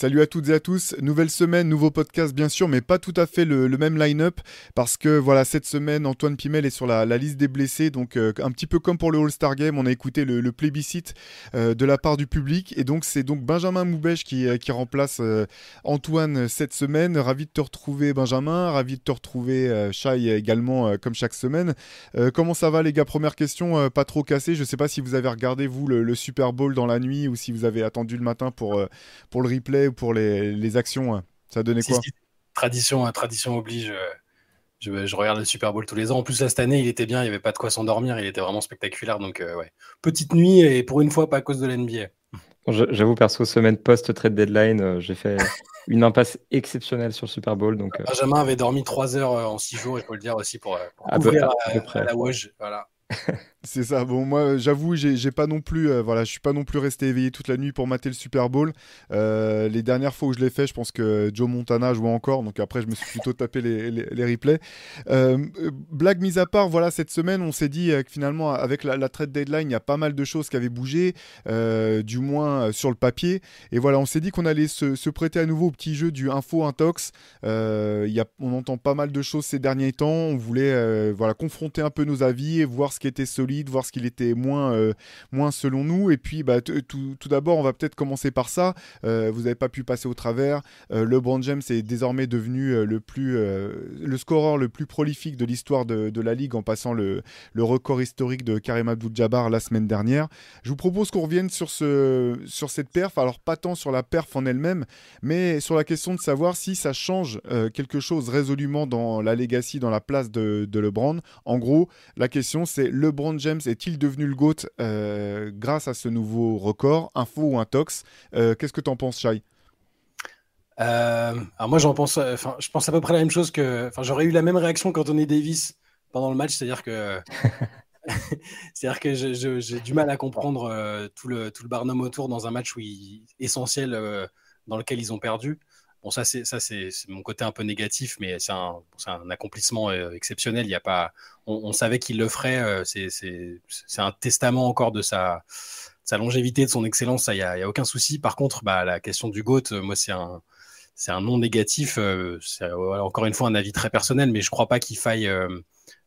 Salut à toutes et à tous, nouvelle semaine, nouveau podcast bien sûr, mais pas tout à fait le, même line-up parce que voilà, cette semaine, Antoine Pimel est sur la, liste des blessés, donc euh, un petit peu comme pour le All-Star Game, on a écouté le, plébiscite euh, de la part du public et donc c'est donc Benjamin Moubèche qui, euh, remplace Antoine cette semaine. Ravi de te retrouver Benjamin, ravi de te retrouver Shai également comme chaque semaine. Comment ça va les gars? Première question, pas trop cassé, je sais pas si vous avez regardé vous le, Super Bowl dans la nuit ou si vous avez attendu le matin pour, pour le replay ou pour les, les actions. hein. Ça a donné Si, quoi si, tradition, hein, tradition oblige. euh, Je, je regarde le Super Bowl tous les ans. En plus, là, cette année, il était bien. Il n'y avait pas de quoi s'endormir. Il était vraiment spectaculaire. Donc, euh, ouais. Petite nuit et pour une fois, pas à cause de l'NBA. J'avoue, perso, semaine post-trade deadline, euh, j'ai fait une impasse exceptionnelle sur le Super Bowl. Donc, euh, Benjamin avait dormi 3 heures en 6 jours, il faut le dire aussi, pour, pour À peu- couvrir à à, peu près. à la Woj. Voilà. C'est ça. Bon, moi, j'avoue, j'ai pas non plus, euh, voilà, je suis pas non plus resté éveillé toute la nuit pour mater le Super Bowl. Euh, les dernières fois où je l'ai fait, je pense que Joe Montana jouait encore, donc après, je me suis plutôt tapé les, replays. Euh, blague mise à part, voilà, cette semaine, on s'est dit que finalement, avec la, la trade deadline, il y a pas mal de choses qui avaient bougé, du moins sur le papier. Et voilà, on s'est dit qu'on allait se, prêter à nouveau au petit jeu du info intox. On entend pas mal de choses ces derniers temps. On voulait, voilà, confronter un peu nos avis et voir ce qui était solide, voir ce qu'il était moins, euh, moins selon nous. Et puis, bah, tout, d'abord, on va peut-être commencer par ça. Euh, vous n'avez pas pu passer au travers. Euh, LeBron James est désormais devenu euh, le plus, le scoreur le plus prolifique de l'histoire de, la ligue en passant le, record historique de Karim Abdul-Jabbar la semaine dernière. Je vous propose qu'on revienne sur, ce, sur cette perf. Alors, pas tant sur la perf en elle-même, mais sur la question de savoir si ça change quelque chose résolument dans la legacy, dans la place de, de LeBron. En gros, la question c'est LeBron James est-il devenu le GOAT euh, grâce à ce nouveau record, info ou intox Euh, Qu'est-ce que t'en penses, Shai? Euh, alors moi, j'en pense, euh, enfin, je pense à peu près la même chose que, enfin, j'aurais eu la même réaction qu'Anthony Davis pendant le match, c'est-à-dire que, c'est-à-dire que je- je- j'ai du mal à comprendre euh, tout le tout le barnum autour dans un match où il, essentiel euh, dans lequel ils ont perdu. Bon, ça c'est ça c'est mon côté un peu négatif, mais c'est un un accomplissement euh, exceptionnel. Il y a pas, on, savait qu'il le ferait. euh, c'est un testament encore de sa sa longévité, de son excellence. Il y a, a aucun souci. Par contre, bah, la question du GOAT, euh, moi, c'est un c'est un non négatif. euh, c'est encore une fois un avis très personnel, mais je crois pas qu'il faille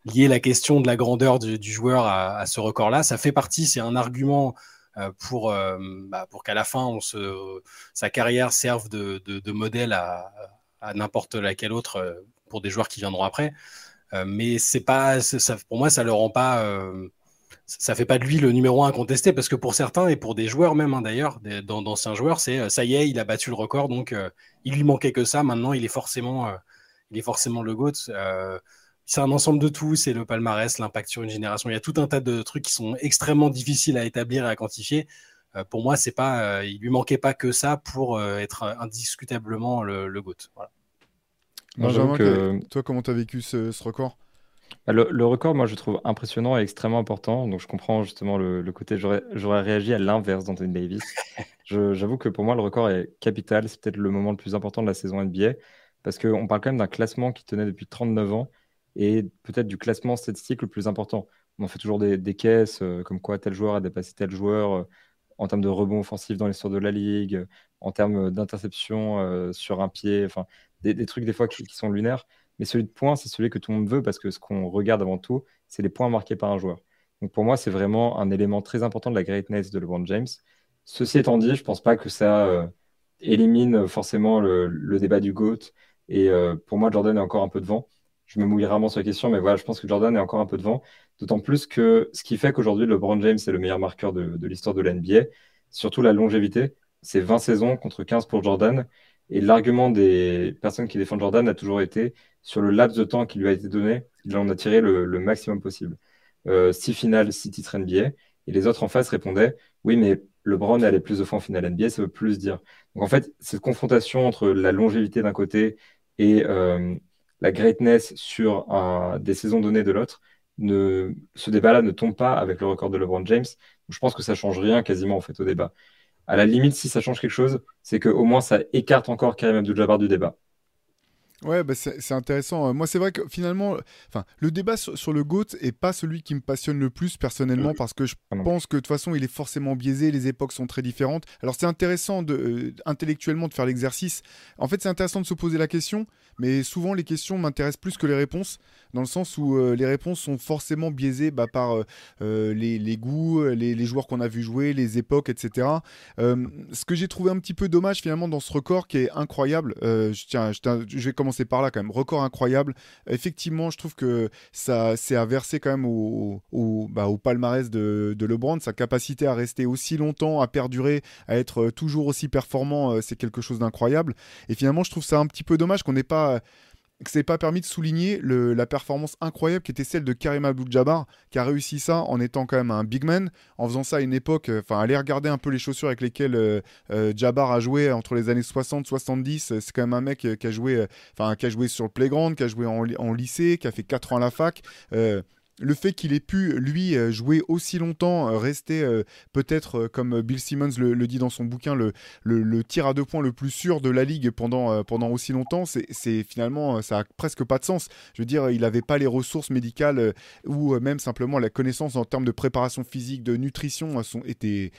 lier la question de la grandeur du, joueur à, ce record-là. Ça fait partie, c'est un argument pour, euh, bah, pour qu'à la fin, sa carrière serve de, de, modèle à, n'importe laquelle autre euh, pour des joueurs qui viendront après. Euh, mais c'est pas, pour moi, ça le rend pas. euh, ça fait pas de lui le numéro un incontesté parce que pour certains et pour des joueurs même hein, d'ailleurs, d'anciens joueurs, c'est euh, ça y est, il a battu le record, donc euh, il lui manquait que ça. Maintenant, il est forcément, euh, il est forcément le GOAT. Euh, c'est un ensemble de tout, c'est le palmarès, l'impact sur une génération. Il y a tout un tas de trucs qui sont extrêmement difficiles à établir et à quantifier. Euh, pour moi, c'est pas, euh, il lui manquait pas que ça pour euh, être indiscutablement le, le GOAT. Voilà. Benjamin, que- toi, comment t'as vécu ce, ce record? Bah, Le, le record, moi, je trouve impressionnant et extrêmement important. Donc, je comprends justement le, le côté. J'aurais réagi à l'inverse d'Anthony Davis. J'avoue que pour moi, le record est capital. C'est peut-être le moment le plus important de la saison NBA parce qu'on parle quand même d'un classement qui tenait depuis 39 ans et peut-être du classement statistique le plus important. On en fait toujours des, caisses, euh, comme quoi tel joueur a dépassé tel joueur euh, en termes de rebond offensif dans l'histoire de la ligue, en termes d'interception euh, sur un pied, enfin, des, trucs des fois qui, sont lunaires. Mais celui de points, c'est celui que tout le monde veut parce que ce qu'on regarde avant tout, c'est les points marqués par un joueur. Donc pour moi, c'est vraiment un élément très important de la greatness de LeBron James. Ceci étant dit, je pense pas que ça élimine forcément le, débat du GOAT. Et pour moi, Jordan est encore un peu devant. Je me mouille rarement sur la question, mais voilà, je pense que Jordan est encore un peu devant. D'autant plus que ce qui fait qu'aujourd'hui, LeBron James est le meilleur marqueur de, l'histoire de la NBA, surtout la longévité. C'est 20 saisons contre 15 pour Jordan. Et l'argument des personnes qui défendent Jordan a toujours été sur le laps de temps qui lui a été donné, il en a tiré le, maximum possible. Euh, six finales, six titres NBA. Et les autres en face répondaient Oui, mais LeBron est allé plus de fois en finale NBA, ça veut plus dire. Donc en fait, cette confrontation entre la longévité d'un côté et euh, la greatness sur des saisons données de l'autre, ce débat-là ne tombe pas avec le record de LeBron James. Je pense que ça change rien quasiment en fait au débat. À la limite, si ça change quelque chose, c'est qu'au moins ça écarte encore Karim Abdul-Jabbar du débat. Ouais, bah c'est intéressant. Moi, c'est vrai que finalement, enfin, le débat sur, le GOAT est pas celui qui me passionne le plus personnellement parce que je pense que de toute façon, il est forcément biaisé. Les époques sont très différentes. Alors, c'est intéressant de, euh, intellectuellement de faire l'exercice. En fait, c'est intéressant de se poser la question, mais souvent les questions m'intéressent plus que les réponses, dans le sens où euh, les réponses sont forcément biaisées bah, par euh, les, goûts, les, joueurs qu'on a vu jouer, les époques, etc. ce que j'ai trouvé un petit peu dommage finalement dans ce record qui est incroyable, je, tiens, je, vais commencer c'est par là quand même. Record incroyable. Effectivement, je trouve que ça s'est inversé quand même au, bah, palmarès de, de, LeBron. Sa capacité à rester aussi longtemps, à perdurer, à être toujours aussi performant, euh, c'est quelque chose d'incroyable. Et finalement, je trouve ça un petit peu dommage qu'on n'ait pas que n'ait pas permis de souligner la performance incroyable qui était celle de Karim Abdul-Jabbar, qui a réussi ça en étant quand même un big man, en faisant ça à une époque, euh, enfin, aller regarder un peu les chaussures avec lesquelles euh, euh, Jabbar a joué entre les années 60-70, c'est quand même un mec qui a joué, qui a joué sur le playground, qui a joué en, en lycée, qui a fait 4 ans à la fac le fait qu'il ait pu, lui, euh, jouer aussi longtemps, euh, rester euh, peut-être, comme Bill Simmons le, dit dans son bouquin, le, tir à deux points le plus sûr de la ligue pendant, pendant aussi longtemps, c'est finalement, ça a presque pas de sens. Je veux dire, il n'avait pas les ressources médicales ou même simplement la connaissance en termes de préparation physique, de nutrition, sont, étaient,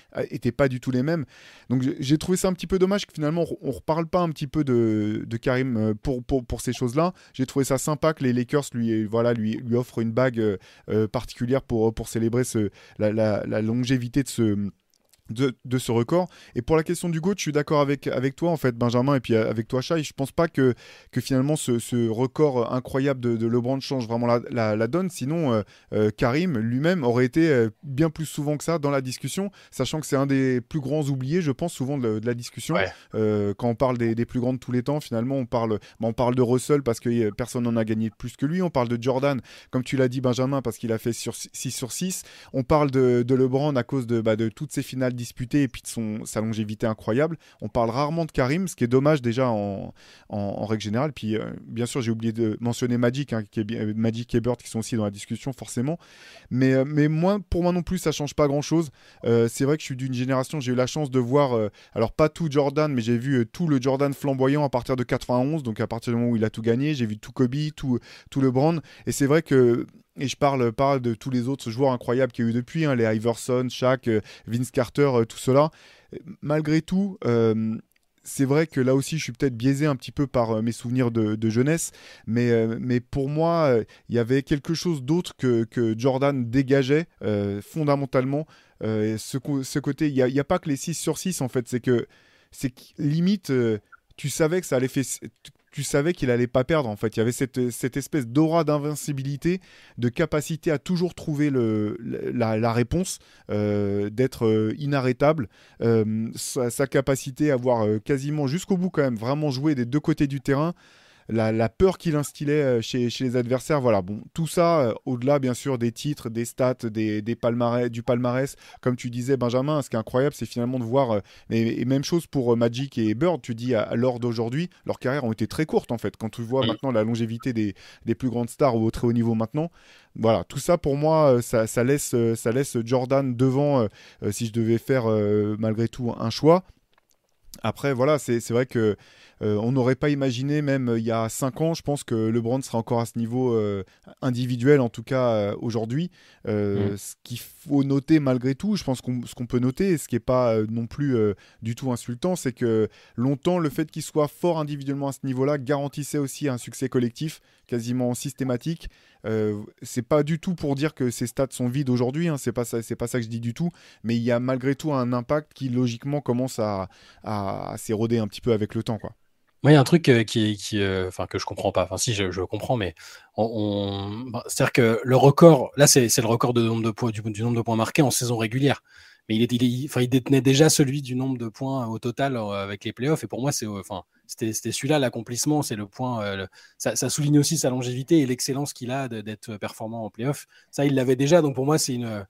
pas du tout les mêmes. Donc j'ai trouvé ça un petit peu dommage que finalement on ne reparle pas un petit peu de, de Karim pour, pour, pour ces choses-là. J'ai trouvé ça sympa que les Lakers lui, voilà, lui, lui offrent une bague particulière pour, pour célébrer ce, la, la, longévité de ce, de, ce record. Et pour la question du GOAT, je suis d'accord avec, avec toi, en fait, Benjamin, et puis euh, avec toi, Chai. Je pense pas que, que finalement ce, record incroyable de, de, LeBron change vraiment la, la, donne. Sinon, euh, euh, Karim lui-même aurait été bien plus souvent que ça dans la discussion, sachant que c'est un des plus grands oubliés, je pense, souvent de, la discussion. quand on parle des, des, plus grands de tous les temps, finalement, on parle, bah, on parle de Russell parce que personne n'en a gagné plus que lui. On parle de Jordan, comme tu l'as dit, Benjamin, parce qu'il a fait sur 6 sur 6. On parle de, de LeBron à cause de, bah, de toutes ces finales disputé et puis de son, sa longévité incroyable. On parle rarement de Karim, ce qui est dommage déjà en, règle générale. Puis euh, bien sûr, j'ai oublié de mentionner Magic, hein, qui euh, Magic et Bird qui sont aussi dans la discussion forcément. Mais, euh, mais moi, pour moi non plus, ça change pas grand-chose. c'est vrai que je suis d'une génération, j'ai eu la chance de voir, alors pas tout Jordan, mais j'ai vu tout le Jordan flamboyant à partir de 91, donc à partir du moment où il a tout gagné. J'ai vu tout Kobe, tout, tout LeBron. Et c'est vrai que et je parle pas de tous les autres joueurs incroyables qu'il y a eu depuis, hein, les Iverson, Shaq, euh, Vince Carter, euh, tout cela. Malgré tout, euh, c'est vrai que là aussi, je suis peut-être biaisé un petit peu par mes souvenirs de, jeunesse, mais, mais pour moi, il y avait quelque chose d'autre que, que, Jordan dégageait fondamentalement. Ce, ce, côté, il n'y a, a, pas que les 6 sur 6 en fait, c'est que c'est limite tu savais que ça allait faire tu savais qu'il allait pas perdre en fait. Il y avait cette, cette espèce d'aura d'invincibilité, de capacité à toujours trouver le, la, réponse, euh, d'être euh, inarrêtable, euh, sa, capacité à avoir quasiment jusqu'au bout quand même vraiment joué des deux côtés du terrain la, peur qu'il instillait euh, chez, les adversaires. Voilà, bon, tout ça, euh, au-delà bien sûr des titres, des stats, des, palmarès, du palmarès, comme tu disais Benjamin, ce qui est incroyable, c'est finalement de voir, euh, et, même chose pour Magic et Bird, tu dis à, l'heure d'aujourd'hui, leurs carrières ont été très courtes en fait. Quand tu vois maintenant la longévité des, plus grandes stars au très haut niveau maintenant, voilà, tout ça pour moi, ça, laisse, ça laisse Jordan devant si je devais faire malgré tout un choix. Après, voilà, c'est vrai que euh, on n'aurait pas imaginé, même euh, il y a 5 ans, je pense que LeBron sera encore à ce niveau euh, individuel, en tout cas aujourd'hui. Mm. Ce qu'il faut noter malgré tout, je pense qu'on ce qu'on peut noter, ce qui n'est pas non plus du tout insultant, c'est que longtemps, le fait qu'il soit fort individuellement à ce niveau-là garantissait aussi un succès collectif quasiment systématique. c'est pas du tout pour dire que ses stats sont vides aujourd'hui, hein, c'est pas ça, c'est pas ça que je dis du tout, mais il y a malgré tout un impact qui logiquement commence à, à s'éroder un petit peu avec le temps, quoi. Moi, il y a un truc euh, qui, qui euh, que je comprends pas. Enfin, si, je, comprends, mais bah, c'est-à-dire que le record, là, c'est le record du, nombre de points marqués en saison régulière. Mais il, détenait déjà celui du nombre de points au total euh, avec les playoffs. Et pour moi, c'était celui-là l'accomplissement. C'est le point. ça, ça, souligne aussi sa longévité et l'excellence qu'il a d'être performant en playoffs. Ça, il l'avait déjà. Donc pour moi, c'est une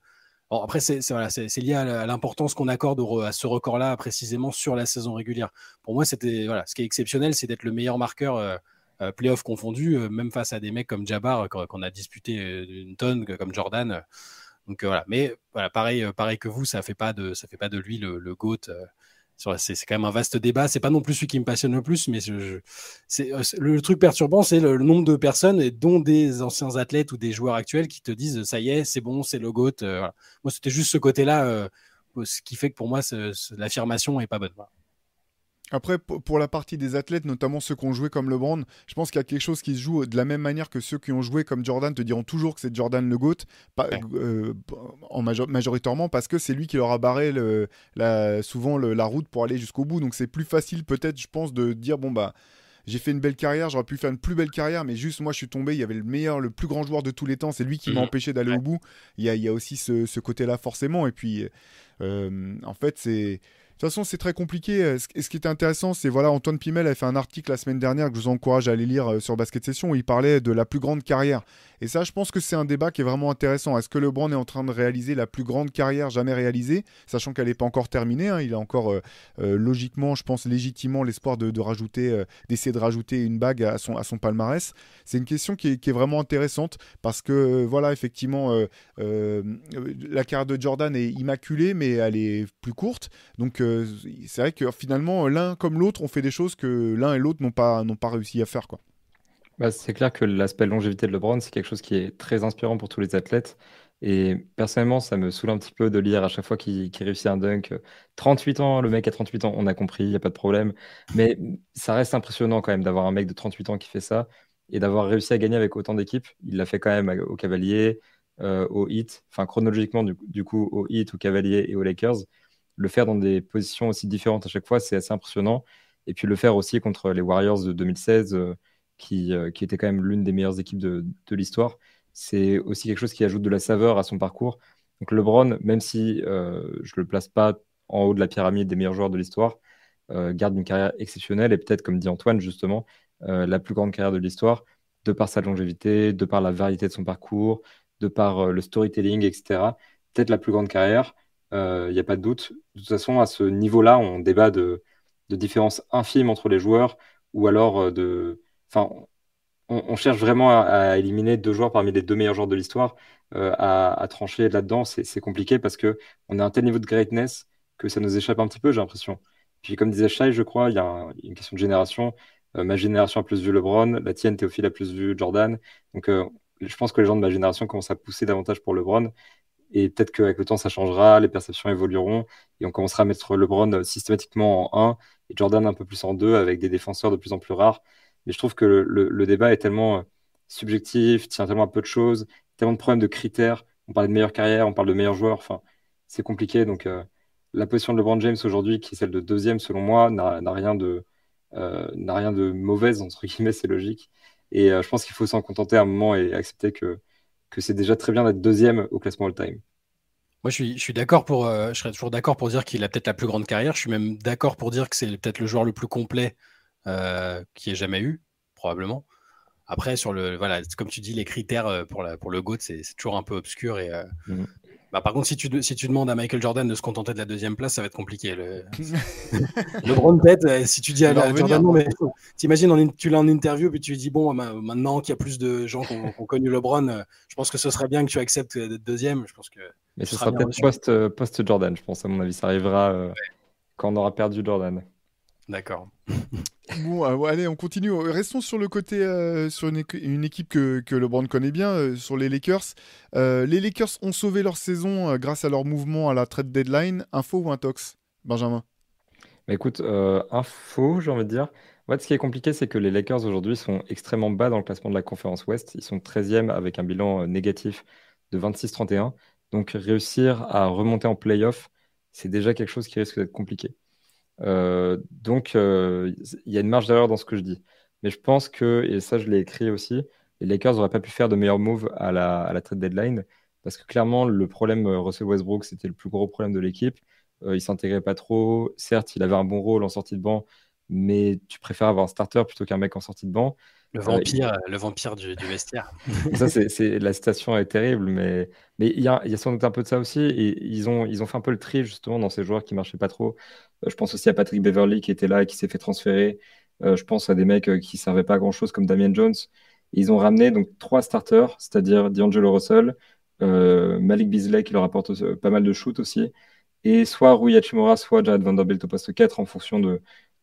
après, c'est lié à l'importance qu'on accorde à ce record-là précisément sur la saison régulière. Pour moi, c'était voilà, ce qui est exceptionnel, c'est d'être le meilleur marqueur euh, euh, playoff confondu, euh, même face à des mecs comme Jabbar qu'on a disputé une tonne, comme Jordan. Donc voilà. Mais voilà, pareil, pareil que vous, ça fait pas de, ça fait pas de lui le, le goat. C'est quand même un vaste débat. C'est pas non plus celui qui me passionne le plus, mais je, le, truc perturbant, c'est le, nombre de personnes, dont des anciens athlètes ou des joueurs actuels, qui te disent ça y est, c'est bon, c'est le GOAT. Moi, c'était juste ce côté-là, ce qui fait que pour moi, l'affirmation est pas bonne. Après, pour la partie des athlètes, notamment ceux qui ont joué comme LeBron, je pense qu'il y a quelque chose qui se joue de la même manière que ceux qui ont joué comme Jordan te diront toujours que c'est Jordan le GOAT, euh, en majoritairement parce que c'est lui qui leur a barré le, la, souvent la route pour aller jusqu'au bout. Donc c'est plus facile peut-être, je pense, de dire bon bah j'ai fait une belle carrière, j'aurais pu faire une plus belle carrière, mais juste moi je suis tombé, il y avait le meilleur, le plus grand joueur de tous les temps, c'est lui qui m'a mhm. empêché d'aller au bout. Il y a, il y a aussi ce, côté-là forcément. Et puis euh, en fait c'est toute façon, c'est très compliqué. Euh, ce qui était intéressant, c'est voilà, Antoine Pimel a fait un article la semaine dernière que je vous encourage à aller lire euh, sur Basket Session où il parlait de la plus grande carrière. Et ça, je pense que c'est un débat qui est vraiment intéressant. Est-ce que LeBron est en train de réaliser la plus grande carrière jamais réalisée, sachant qu'elle n'est pas encore terminée hein. Il a encore, euh, logiquement, je pense légitimement, l'espoir de, rajouter, d'essayer de rajouter une bague à son, à son palmarès. C'est une question qui est, vraiment intéressante parce que, voilà, effectivement, la carrière de Jordan est immaculée, mais elle est plus courte. Donc, c'est vrai que finalement, l'un comme l'autre, on fait des choses que l'un et l'autre n'ont pas, pas réussi à faire. Quoi. Bah, c'est clair que l'aspect longévité de LeBron, c'est quelque chose qui est très inspirant pour tous les athlètes. Et personnellement, ça me saoule un petit peu de lire à chaque fois qu'il réussit un dunk. 38 ans, le mec a 38 ans, on a compris, il n'y a pas de problème. Mais ça reste impressionnant quand même d'avoir un mec de 38 ans qui fait ça et d'avoir réussi à gagner avec autant d'équipes. Il l'a fait quand même au Cavalier, euh, au Heat, enfin chronologiquement du, du, coup au Heat, au Cavalier et aux Lakers le faire dans des positions aussi différentes à chaque fois, c'est assez impressionnant. Et puis le faire aussi contre les Warriors de 2016, euh, qui, euh, qui était quand même l'une des meilleures équipes de, de l'histoire, c'est aussi quelque chose qui ajoute de la saveur à son parcours. Donc LeBron, même si euh, je ne le place pas en haut de la pyramide des meilleurs joueurs de l'histoire, garde une carrière exceptionnelle et peut-être, comme dit Antoine, justement, la plus grande carrière de l'histoire, de par sa longévité, de par la variété de son parcours, de par le storytelling, etc. Peut-être la plus grande carrière il euh, n'y a pas de doute. De toute façon, à ce niveau-là, on débat de, différences infimes entre les joueurs, ou alors euh, de. Enfin, on, cherche vraiment à, éliminer deux joueurs parmi les deux meilleurs joueurs de l'histoire. Euh, à, trancher là-dedans, c'est compliqué parce que on a un tel niveau de greatness que ça nous échappe un petit peu, j'ai l'impression. Puis, comme disait Shai, je crois, il y a une question de génération. ma génération a plus vu LeBron, la tienne, Théophile, a plus vu Jordan. Donc, je pense que les gens de ma génération commencent à pousser davantage pour LeBron. Et peut-être qu'avec le temps, ça changera, les perceptions évolueront et on commencera à mettre LeBron euh, systématiquement en 1 et Jordan un peu plus en 2 avec des défenseurs de plus en plus rares. Mais je trouve que le, débat est tellement euh, subjectif, tient tellement à peu de choses, tellement de problèmes de critères. On parle de meilleure carrière, on parle de meilleurs joueurs. Enfin, c'est compliqué. Donc, euh, la position de LeBron James aujourd'hui, qui est celle de deuxième selon moi, n'a rien de n'a rien de mauvaise entre guillemets, c'est logique. Et je pense qu'il faut s'en contenter à un moment et accepter que que c'est déjà très bien d'être deuxième au classement all-time. Moi, je suis, je suis d'accord pour, euh, je serais toujours d'accord pour dire qu'il a peut-être la plus grande carrière. Je suis même d'accord pour dire que c'est peut-être le joueur le plus complet euh, qui ait jamais eu, probablement. Après, sur le, voilà, comme tu dis, les critères euh, pour, la, pour le GOAT, c'est toujours un peu obscur et, mm. Bah, par contre, si tu, si tu demandes à Michael Jordan de se contenter de la deuxième place, ça va être compliqué. Le, le Brown tête, euh, si tu dis à, Jordan, non, mais t'imagines, tu l'as en interview, puis tu lui dis, bon, maintenant qu'il y a plus de gens qui ont, connu LeBron, euh, je pense que ce serait bien que tu acceptes d'être deuxième. Je pense que mais ce sera peut-être post-Jordan, je pense, à mon avis. Ça arrivera euh, quand on aura perdu Jordan. D'accord. bon, euh, allez, on continue. Restons sur le côté, euh, sur une, équipe que, que, LeBron connaît bien, euh, sur les Lakers. les Lakers ont sauvé leur saison grâce à leur mouvement à la trade deadline. Info ou intox, Benjamin? Bah, Écoute, info, j'ai envie de dire. En ce qui est compliqué, c'est que les Lakers aujourd'hui sont extrêmement bas dans le classement de la conférence Ouest. Ils sont 13e avec un bilan négatif de 26-31. Donc réussir à remonter en playoff, c'est déjà quelque chose qui risque d'être compliqué. Euh, donc, euh, il y a une marge d'erreur dans ce que je dis. Mais je pense que, et ça je l'ai écrit aussi, les Lakers n'auraient pas pu faire de meilleurs moves à la, trade deadline parce que clairement, le problème euh, Russell Westbrook, c'était le plus gros problème de l'équipe. il s'intégrait pas trop. Certes, il avait un bon rôle en sortie de banc, mais tu préfères avoir un starter plutôt qu'un mec en sortie de banc. Le vampire, le vampire du, vestiaire. ça, c'est, la citation est terrible, mais mais il y a, y a, sans doute un peu de ça aussi. Et ils ont, ils ont fait un peu le tri justement dans ces joueurs qui marchaient pas trop. Euh, je pense aussi à Patrick Beverly qui était là et qui s'est fait transférer. Euh, je pense à des mecs qui servaient pas à grand-chose comme Damien Jones. Ils ont ramené donc trois starters, c'est-à-dire D'Angelo Russell, Malik Beasley qui leur apporte pas mal de shoot aussi, et soit Rui Hachimura, soit Jared Vanderbilt au poste 4 en fonction de,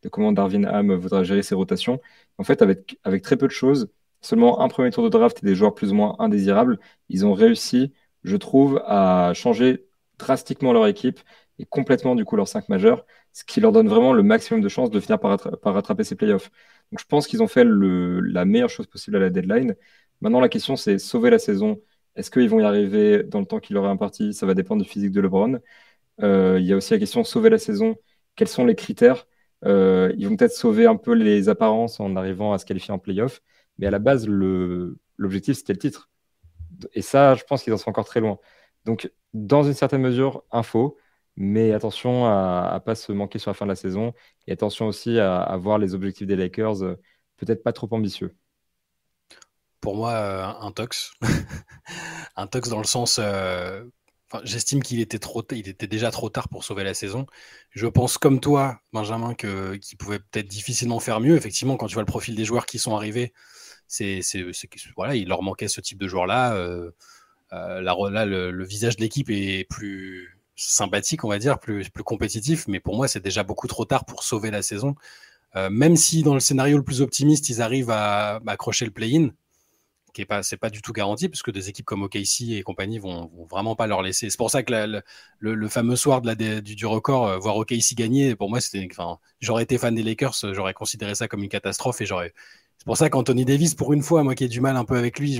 comment Darvin Ham voudra gérer ses rotations. En fait, avec, très peu de choses, seulement un premier tour de draft et des joueurs plus ou moins indésirables, ils ont réussi, je trouve, à changer drastiquement leur équipe et complètement du coup leurs 5 majeurs, ce qui leur donne vraiment le maximum de chances de finir par, rattraper ces playoffs. Donc je pense qu'ils ont fait la meilleure chose possible à la deadline. Maintenant, la question, c'est sauver la saison. Est-ce qu'ils vont y arriver dans le temps qui leur est imparti? Ça va dépendre du physique de LeBron. Euh, il y a aussi la question sauver la saison. Quels sont les critères euh, Ils vont peut-être sauver un peu les apparences en arrivant à se qualifier en playoff. Mais à la base, l'objectif, c'était le titre. Et ça, je pense qu'ils en sont encore très loin. Donc, dans une certaine mesure, info, mais attention à ne pas se manquer sur la fin de la saison et attention aussi à, voir les objectifs des Lakers euh, peut-être pas trop ambitieux. Pour moi, un tox. un tox dans le sens, J'estime qu'il était, trop, il était déjà trop tard pour sauver la saison. Je pense comme toi, Benjamin, que, qu'il pouvait peut-être difficilement faire mieux. Effectivement, quand tu vois le profil des joueurs qui sont arrivés, c'est, voilà, il leur manquait ce type de joueurs-là. Euh, euh, là, le, visage de l'équipe est plus sympathique, on va dire, plus, plus compétitif. Mais pour moi, c'est déjà beaucoup trop tard pour sauver la saison. Euh, même si dans le scénario le plus optimiste, ils arrivent à accrocher le play-in, qui est pas, c'est pas du tout garanti, parce que des équipes comme OKC et compagnie vont, vont vraiment pas leur laisser. C'est pour ça que le, le, fameux soir de la, du, du, record, euh, voir OKC gagner, pour moi, c'était, enfin, j'aurais été fan des Lakers, j'aurais considéré ça comme une catastrophe et j'aurais. C'est pour ça qu'Anthony Davis, pour une fois, moi qui ai du mal un peu avec lui,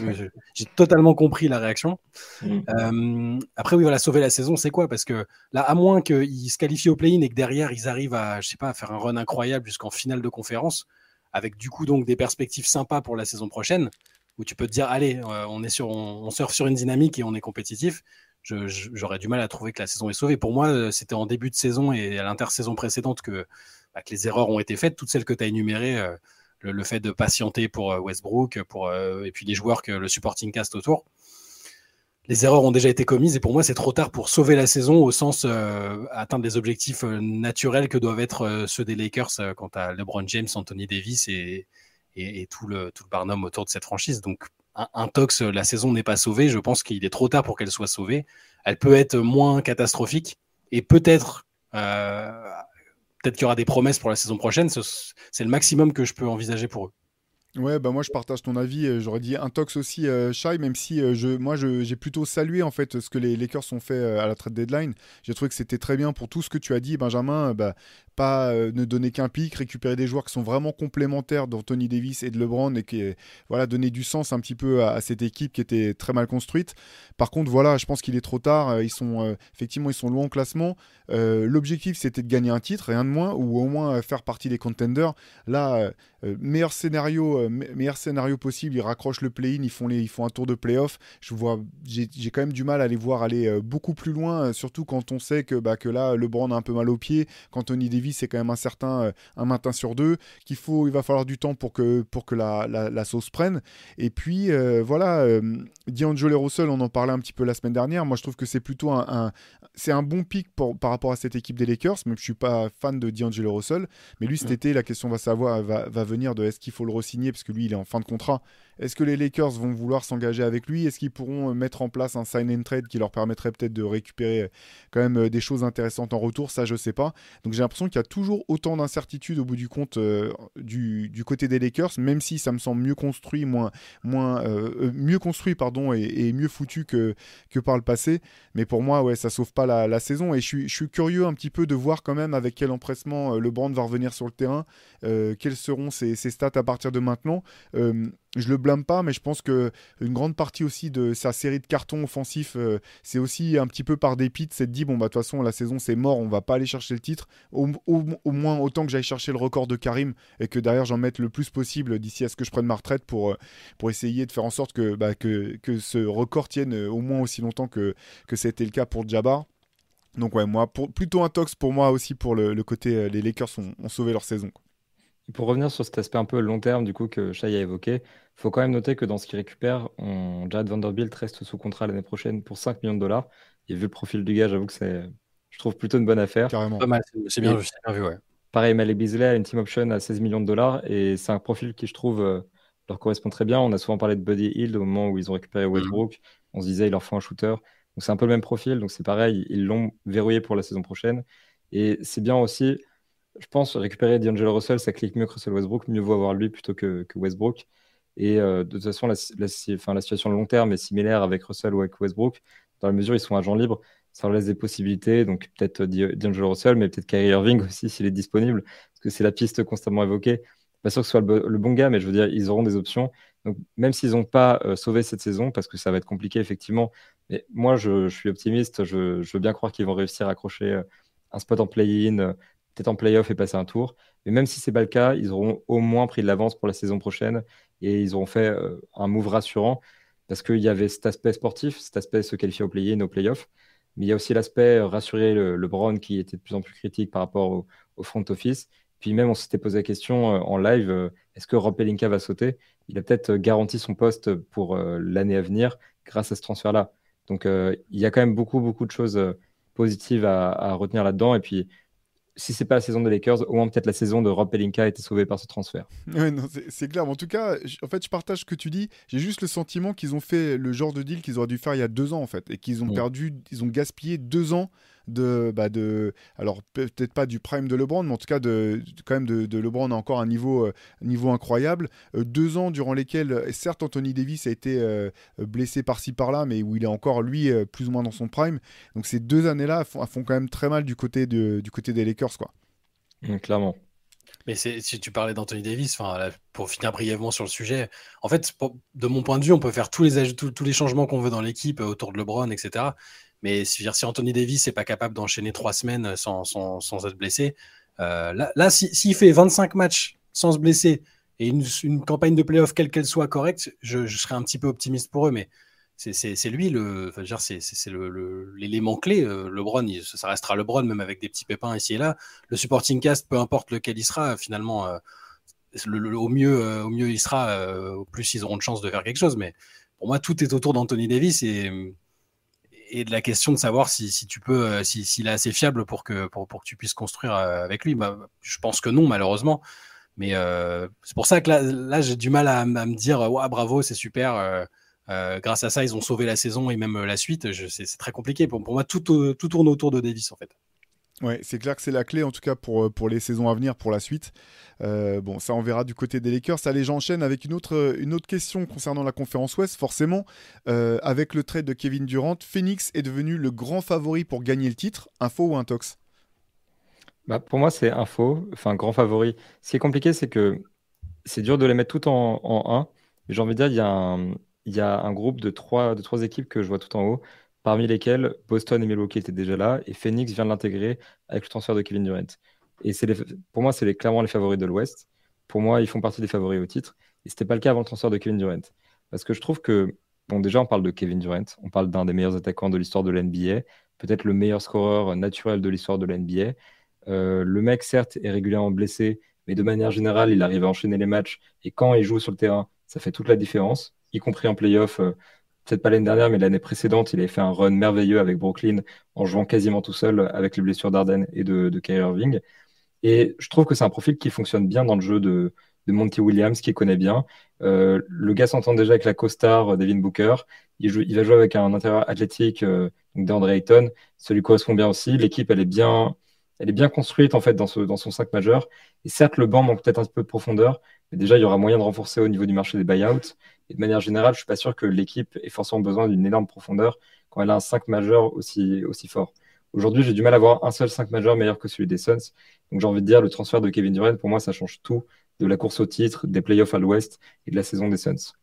j'ai totalement compris la réaction. Mm. Euh, après, oui, voilà, sauver la saison, c'est quoi? Parce que là, à moins qu'ils se qualifient au play-in et que derrière, ils arrivent à, je sais pas, à faire un run incroyable jusqu'en finale de conférence, avec du coup donc des perspectives sympas pour la saison prochaine, où tu peux te dire, allez, euh, on, est sur, on, surfe sur une dynamique et on est compétitif, j'aurais du mal à trouver que la saison est sauvée. Pour moi, euh, c'était en début de saison et à l'intersaison précédente que, bah, que, les erreurs ont été faites, toutes celles que tu as énumérées. Euh, le, fait de patienter pour Westbrook, pour, et puis les joueurs que le supporting cast autour. Les erreurs ont déjà été commises et pour moi c'est trop tard pour sauver la saison au sens atteindre les objectifs naturels que doivent être ceux des Lakers quant à LeBron James, Anthony Davis et, et, tout, le, tout le barnum autour de cette franchise. Donc, un, tox, la saison n'est pas sauvée. Je pense qu'il est trop tard pour qu'elle soit sauvée. Elle peut être moins catastrophique et peut-être, euh, peut-être qu'il y aura des promesses pour la saison prochaine. C'est le maximum que je peux envisager pour eux. Ouais, bah moi je partage ton avis. Euh, j'aurais dit un tox aussi, euh, Shai, même si euh, je, moi j'ai plutôt salué en fait ce que les Lakers ont fait à la trade deadline. J'ai trouvé que c'était très bien pour tout ce que tu as dit, Benjamin. Bah, pas ne donner qu'un pic, récupérer des joueurs qui sont vraiment complémentaires d'Anthony Davis et de LeBron et qui voilà donner du sens un petit peu à, cette équipe qui était très mal construite. Par contre, voilà, je pense qu'il est trop tard. Ils sont effectivement ils sont loin au classement. L'objectif c'était de gagner un titre, rien de moins, ou au moins faire partie des contenders. Là, meilleur scénario euh, meilleur scénario possible, ils raccrochent le play-in, ils font, les, ils font un tour de play-off. Je vois, j'ai quand même du mal à les voir aller euh, beaucoup plus loin, euh, surtout quand on sait que, bah, que là, LeBron a un peu mal au pied, qu'Anthony Davis est quand même un certain un matin sur deux, qu'il faut, il va falloir du temps pour que, pour que la, la, sauce prenne. Et puis, voilà, D'Angelo Russell, on en parlait un petit peu la semaine dernière. Moi, je trouve que c'est plutôt un, c'est un bon pic par rapport à cette équipe des Lakers, même je suis pas fan de D'Angelo Russell. Mais lui, cet mm. été, la question va, savoir, va, va venir de est-ce qu'il faut le re-signer parce que lui, il est en fin de contrat. Est-ce que les Lakers vont vouloir s'engager avec lui? Est-ce qu'ils pourront euh, mettre en place un sign and trade qui leur permettrait peut-être de récupérer euh, quand même euh, des choses intéressantes en retour? Ça, je sais pas. Donc j'ai l'impression qu'il y a toujours autant d'incertitudes au bout du compte du, côté des Lakers, même si ça me semble mieux construit, moins, mieux construit pardon, et, mieux foutu que, que par le passé. Mais pour moi, ouais, ça sauve pas la, saison. Et je suis, curieux un petit peu de voir quand même avec quel empressement LeBron va revenir sur le terrain, quelles seront ses, stats à partir de maintenant je le blâme pas, mais je pense que une grande partie aussi de sa série de cartons offensifs, euh, c'est aussi un petit peu par dépit de s'être dit bon bah de toute façon la saison c'est mort, on va pas aller chercher le titre, au, moins autant que j'aille chercher le record de Karim et que derrière j'en mette le plus possible d'ici à ce que je prenne ma retraite pour, euh, essayer de faire en sorte que, bah, ce record tienne euh, au moins aussi longtemps que, que c'était le cas pour Jabbar. Donc ouais, moi plutôt un tox pour moi aussi pour le, côté les Lakers ont sauvé leur saison. Pour revenir sur cet aspect un peu long terme du coup que Shai a évoqué, il faut quand même noter que dans ce qu'il récupère, on... Jared Vanderbilt reste sous contrat l'année prochaine pour 5 millions de dollars. Et vu le profil du gars, j'avoue que c'est, je trouve plutôt une bonne affaire. Carrément. Pas mal, c'est bien, vu, ouais. Pareil, Malik Beasley a une team option à 16 millions de dollars et c'est un profil qui, je trouve, euh, leur correspond très bien. On a souvent parlé de Buddy Hill au moment où ils ont récupéré Mhm. Westbrook. On se disait, il leur faut un shooter. Donc c'est un peu le même profil. Donc c'est pareil, ils l'ont verrouillé pour la saison prochaine. Et c'est bien aussi, je pense, récupérer D'Angelo Russell, ça clique mieux que Russell Westbrook. Mieux vaut avoir lui plutôt que, Westbrook. Et euh, de toute façon, la, situation de long terme est similaire avec Russell ou avec Westbrook. Dans la mesure où ils sont agents libres, ça leur laisse des possibilités. Donc peut-être Di- D'Angelo Russell, mais peut-être Kyrie Irving aussi s'il est disponible, parce que c'est la piste constamment évoquée. Pas sûr que ce soit le, bo- le bon gars, mais je veux dire, ils auront des options. Donc même s'ils n'ont pas euh, sauvé cette saison, parce que ça va être compliqué effectivement, mais moi je, suis optimiste. Je, veux bien croire qu'ils vont réussir à accrocher euh, un spot en play-in, euh, peut-être en play-off et passer un tour. Mais même si c'est pas le cas, ils auront au moins pris de l'avance pour la saison prochaine et ils auront fait euh, un move rassurant parce qu'il y avait cet aspect sportif, cet aspect se qualifier au play-in, au play-off. Mais il y a aussi l'aspect euh, rassurer le, Brown qui était de plus en plus critique par rapport au, front office. Puis même, on s'était posé la question euh, en live, est-ce que Rob Pelinka va sauter? Il a peut-être garanti son poste pour l'année à venir grâce à ce transfert-là. Donc il y a quand même beaucoup, beaucoup de choses positives à, à retenir là-dedans. Et puis, si c'est pas la saison des Lakers, au moins peut-être la saison de Rob Pelinka a été sauvée par ce transfert. Ouais, non, c'est clair. En tout cas, en fait, je partage ce que tu dis. J'ai juste le sentiment qu'ils ont fait le genre de deal qu'ils auraient dû faire il y a deux ans, en fait, et qu'ils ont perdu, ils ont gaspillé deux ans de, bah de, alors peut-être pas du prime de LeBron, mais en tout cas de, quand même de, de LeBron à encore un niveau, euh, niveau incroyable. Euh, deux ans durant lesquels, certes, Anthony Davis a été euh, blessé par-ci par-là, mais où il est encore lui euh, plus ou moins dans son prime. Donc ces deux années-là font, font quand même très mal du côté de, du côté des Lakers, quoi. Mm, clairement. Mais c'est- si tu parlais d'Anthony Davis, enfin, là, pour finir brièvement sur le sujet, en fait, pour- de mon point de vue, on peut faire tous les, tous, tous les changements qu'on veut dans l'équipe autour de LeBron, etc. Mais si, si Anthony Davis n'est pas capable d'enchaîner trois semaines sans, sans, sans être blessé, euh, là, là si- s'il fait 25 matchs sans se blesser et une, une campagne de playoff, quelle qu'elle soit correcte, je, serais un petit peu optimiste pour eux. Mais c'est- lui c'est l'élément clé. euh, LeBron, il- ça restera LeBron, même avec des petits pépins ici et là. Le supporting cast, peu importe lequel il sera, finalement, euh, le- le- au, mieux, euh, au mieux il sera, euh, au plus ils auront de chances de faire quelque chose. Mais pour moi, tout est autour d'Anthony Davis et de la question de savoir si, si tu peux, euh, si- s'il est assez fiable pour que, pour, que tu puisses construire euh, avec lui. Bah, je pense que non, malheureusement. Mais euh, c'est pour ça que là, j'ai du mal à, me dire, bravo, c'est super. grâce à ça, ils ont sauvé la saison et même la suite. C'est très compliqué. Pour, moi, tout, tout tourne autour de Davis, en fait. Ouais, c'est clair que c'est la clé en tout cas pour, euh, pour les saisons à venir, pour la suite. Euh, bon, ça on verra du côté des Lakers. Allez, j'enchaîne avec une autre, euh, une autre question concernant la conférence Ouest. Forcément, avec le trade de Kevin Durant, Phoenix est devenu le grand favori pour gagner le titre. Info ou intox Bah, pour moi, c'est un faux, enfin grand favori. Ce qui est compliqué, c'est que c'est dur de les mettre toutes en, en 1. Mais j'ai envie de dire, il y a un, y a un groupe de trois, de trois équipes que je vois tout en haut, parmi lesquelles Boston et Milwaukee étaient déjà là, et Phoenix vient de l'intégrer avec le transfert de Kevin Durant. Et pour moi, c'est clairement les favoris de l'Ouest. Pour moi, ils font partie des favoris au titre. Et c'était pas le cas avant le transfert de Kevin Durant. Parce que je trouve que, bon, déjà, on parle de Kevin Durant, on parle d'un des meilleurs attaquants de l'histoire de l'NBA, peut-être le meilleur scoreur naturel de l'histoire de l'NBA. Euh, le mec, certes, est régulièrement blessé, mais de manière générale, il arrive à enchaîner les matchs. Et quand il joue sur le terrain, ça fait toute la différence, y compris en playoff. euh, Peut-être pas l'année dernière, mais l'année précédente, il avait fait un run merveilleux avec Brooklyn en jouant quasiment tout seul avec les blessures d'Arden et de, de Kyrie Irving. Et je trouve que c'est un profil qui fonctionne bien dans le jeu de, Monty Williams, qui connaît bien. Euh, le gars s'entend déjà avec la co-star euh, Devin Booker. Il, va jouer avec un intérieur athlétique, euh, donc DeAndre Ayton. Ça lui correspond bien aussi. L'équipe, elle est bien, elle est bien construite en fait dans son 5 majeur. Et certes, le banc manque peut-être un peu de profondeur, mais déjà, il y aura moyen de renforcer au niveau du marché des buyouts. De manière générale, je suis pas sûr que l'équipe ait forcément besoin d'une énorme profondeur quand elle a un 5 majeur aussi, aussi fort. Aujourd'hui, j'ai du mal à voir un seul 5 majeur meilleur que celui des Suns. Donc j'ai envie de dire, le transfert de Kevin Durant, pour moi, ça change tout de la course au titre, des playoffs à l'Ouest et de la saison des Suns.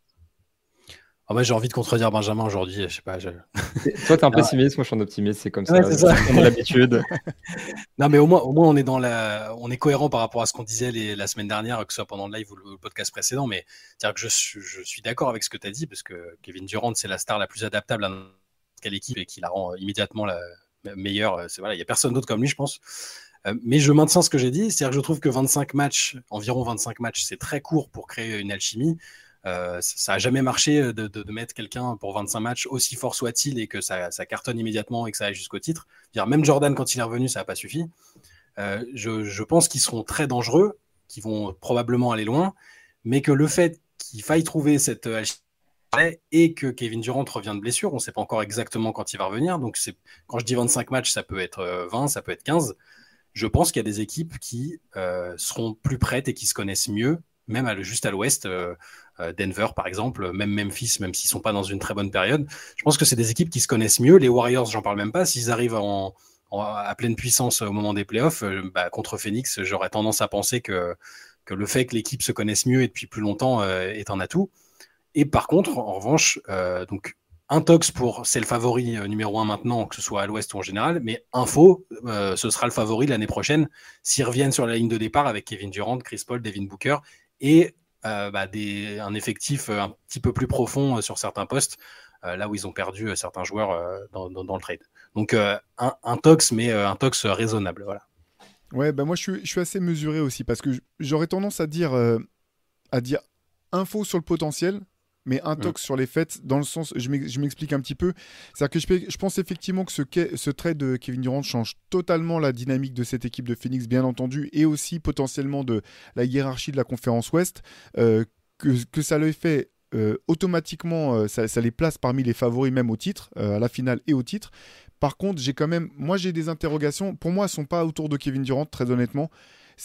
Ah, j'ai envie de contredire Benjamin aujourd'hui. Je sais pas. je- Toi, t'es un pessimiste, moi je suis un optimiste, c'est comme ça. Ouais, c'est ça. On a l'habitude. Non, mais au moins, au moins, on est dans la, on est cohérent par rapport à ce qu'on disait les- la semaine dernière, que ce soit pendant le live ou le podcast précédent. Mais c'est-à-dire que je, suis- je suis d'accord avec ce que tu as dit, parce que Kevin Durant, c'est la star la plus adaptable à quelle équipe et qui la rend immédiatement la meilleure. C'est voilà, il y a personne d'autre comme lui, je pense. Euh, Mais je maintiens ce que j'ai dit, c'est-à-dire que je trouve que 25 matchs, environ 25 matchs, c'est très court pour créer une alchimie. Euh, ça ça a jamais marché de, de- mettre quelqu'un pour 25 matchs, aussi fort soit-il, et que ça, cartonne immédiatement et que ça aille jusqu'au titre. Même Jordan, quand il est revenu, ça n'a pas suffi. euh, je, pense qu'ils seront très dangereux, qu'ils vont probablement aller loin, mais que le fait qu'il faille trouver cette et que Kevin Durant revient de blessure, on ne sait pas encore exactement quand il va revenir. Donc quand je dis 25 matchs, ça peut être 20, ça peut être 15. Je pense qu'il y a des équipes qui euh, seront plus prêtes et qui se connaissent mieux, même juste à l'ouest. Euh, euh, Denver, par exemple, même Memphis, même s'ils sont pas dans une très bonne période. Je pense que c'est des équipes qui se connaissent mieux. Les Warriors, j'en parle même pas. S'ils arrivent en, à pleine puissance au moment des playoffs, bah, contre Phoenix, j'aurais tendance à penser que, le fait que l'équipe se connaisse mieux et depuis plus longtemps est un atout. Et par contre, en revanche, euh, donc un tox pour c'est le favori euh, numéro un maintenant, que ce soit à l'ouest ou en général, mais info, euh, ce sera le favori l'année prochaine s'ils reviennent sur la ligne de départ avec Kevin Durant, Chris Paul, Devin Booker et bah, des, un effectif un petit peu plus profond sur certains postes, là où ils ont perdu certains joueurs dans, dans, le trade. Donc un, un, tox, mais un tox raisonnable. Voilà. Ouais, bah moi je suis, je suis assez mesuré aussi parce que j'aurais tendance à dire, à dire info sur le potentiel, mais un tox sur les fêtes, dans le sens, je m'explique un petit peu. C'est-à-dire que je, pense effectivement que ce, ce trade de Kevin Durant change totalement la dynamique de cette équipe de Phoenix, bien entendu, et aussi potentiellement de la hiérarchie de la conférence Ouest. Euh, que, que, ça le fait euh, automatiquement, euh, ça, ça, les place parmi les favoris même au titre, à la finale et au titre. Par contre, j'ai quand même, moi j'ai des interrogations. Pour moi, elles sont pas autour de Kevin Durant, très honnêtement.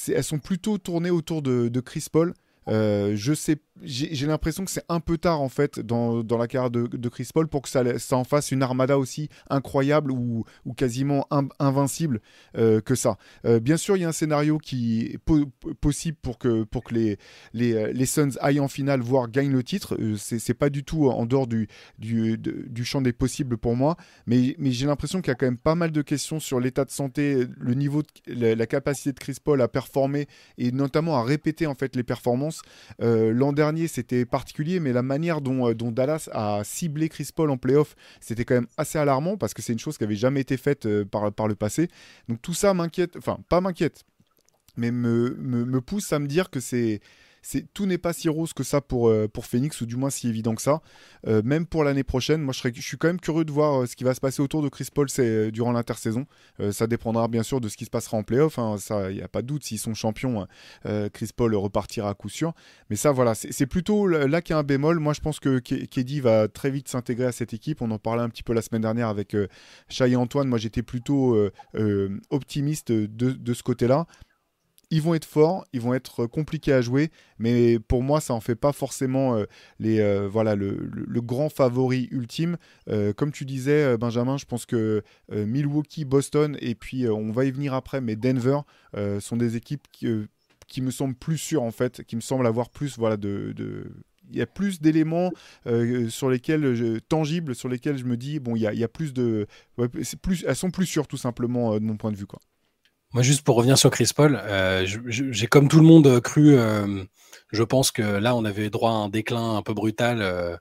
Elles sont plutôt tournées autour de, de Chris Paul. Euh, je sais, j'ai l'impression que c'est un peu tard en fait dans, dans la carrière de, Chris Paul pour que ça, en fasse une armada aussi incroyable ou, ou quasiment invincible euh, que ça. Euh, bien sûr, il y a un scénario qui est possible pour que, pour que les, les, les, Suns aillent en finale, voire gagnent le titre. c'est pas du tout en dehors du, du, du, champ des possibles pour moi, mais, mais j'ai l'impression qu'il y a quand même pas mal de questions sur l'état de santé, le niveau, de, la capacité de Chris Paul à performer et notamment à répéter en fait les performances euh, l'an dernier, c'était particulier, mais la manière dont, euh, Dallas a ciblé Chris Paul en playoff, c'était quand même assez alarmant parce que c'est une chose qui avait jamais été faite euh, par, par le passé. Donc tout ça m'inquiète, enfin pas m'inquiète, mais me, me, pousse à me dire que c'est tout n'est pas si rose que ça pour, euh, Phoenix, ou du moins si évident que ça. Euh, même pour l'année prochaine, moi je, suis quand même curieux de voir euh, ce qui va se passer autour de Chris Paul durant l'intersaison. ça dépendra bien sûr de ce qui se passera en playoff, hein, il n'y a pas de doute. S'ils sont champions, Chris Paul repartira à coup sûr. Mais ça voilà, c'est plutôt là qu'il y a un bémol. Moi je pense que Keddy va très vite s'intégrer à cette équipe. On en parlait un petit peu la semaine dernière avec Chai et Antoine. Moi j'étais plutôt optimiste de ce côté-là ils vont être forts, ils vont être compliqués à jouer, mais pour moi, ça en fait pas forcément euh, les, euh, voilà, le, grand favori ultime. Euh, comme tu disais, Benjamin, je pense que Milwaukee, Boston, et puis on va y venir après, mais Denver sont des équipes qui, me semblent plus sûres, en fait, qui me semblent avoir plus voilà, de, il y a plus d'éléments sur lesquels tangibles sur lesquels je me dis bon il y a, y a plus de plus elles sont plus sûres tout simplement de mon point de vue quoi moi, juste pour revenir sur Chris Paul, euh, j'ai comme tout le monde cru, euh, je pense que là, on avait droit à un déclin un peu brutal euh,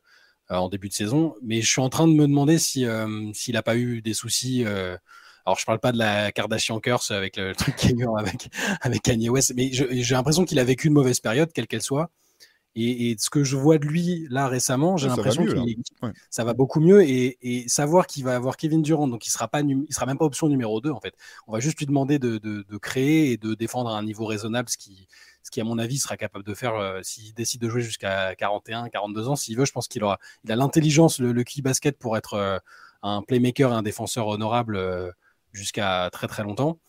en début de saison, mais je suis en train de me demander si s'il n'a pas eu des soucis. alors, je parle pas de la Kardashian curse avec le truc avec avec Kanye West, mais j'ai l'impression qu'il a vécu une mauvaise période, quelle qu'elle soit. Et, ce que je vois de lui là récemment, j'ai l'impression que ça va beaucoup mieux. Et, savoir qu'il va avoir Kevin Durant, donc il sera pas, il sera même pas option numéro 2 en fait. On va juste lui demander de, créer et de défendre à un niveau raisonnable, ce qui, ce qui à mon avis sera capable de faire euh, s'il décide de jouer jusqu'à 41, 42 ans. S'il veut, je pense qu'il aura, il a l'intelligence, le, le key basket pour être euh, un playmaker et un défenseur honorable euh, jusqu'à très très longtemps.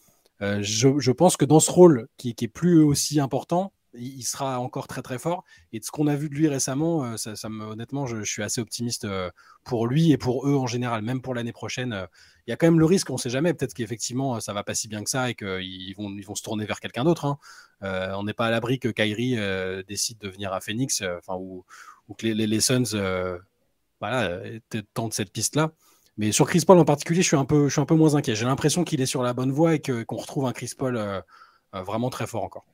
Je, pense que dans ce rôle qui, qui est plus aussi important, il sera encore très très fort. Et de ce qu'on a vu de lui récemment, euh, ça, me, honnêtement, je, suis assez optimiste euh, pour lui et pour eux en général, même pour l'année prochaine. Euh, il y a quand même le risque, on ne sait jamais, peut-être qu'effectivement ça va pas si bien que ça et qu'ils vont, ils vont se tourner vers quelqu'un d'autre. Hein. on n'est pas à l'abri que Kyrie décide de venir à Phoenix, enfin ou, que les, les, Suns voilà, tentent cette piste-là. Mais sur Chris Paul en particulier, je suis un peu, je suis un peu moins inquiet. J'ai l'impression qu'il est sur la bonne voie et qu'on retrouve un Chris Paul vraiment très fort encore.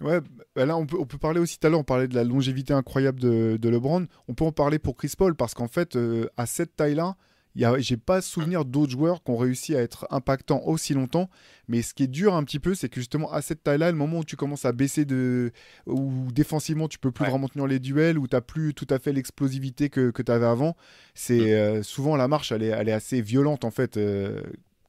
Ouais, bah là on peut, on peut parler aussi tout à l'heure, on parlait de la longévité incroyable de, de LeBron. On peut en parler pour Chris Paul parce qu'en fait, euh, à cette taille-là, j'ai pas souvenir d'autres joueurs qui ont réussi à être impactants aussi longtemps. Mais ce qui est dur un petit peu, c'est que justement à cette taille-là, le moment où tu commences à baisser de. ou défensivement tu peux plus vraiment tenir les duels, ou tu plus tout à fait l'explosivité que, que tu avais avant, c'est mm. euh, souvent la marche, elle est, elle est assez violente en fait. Euh,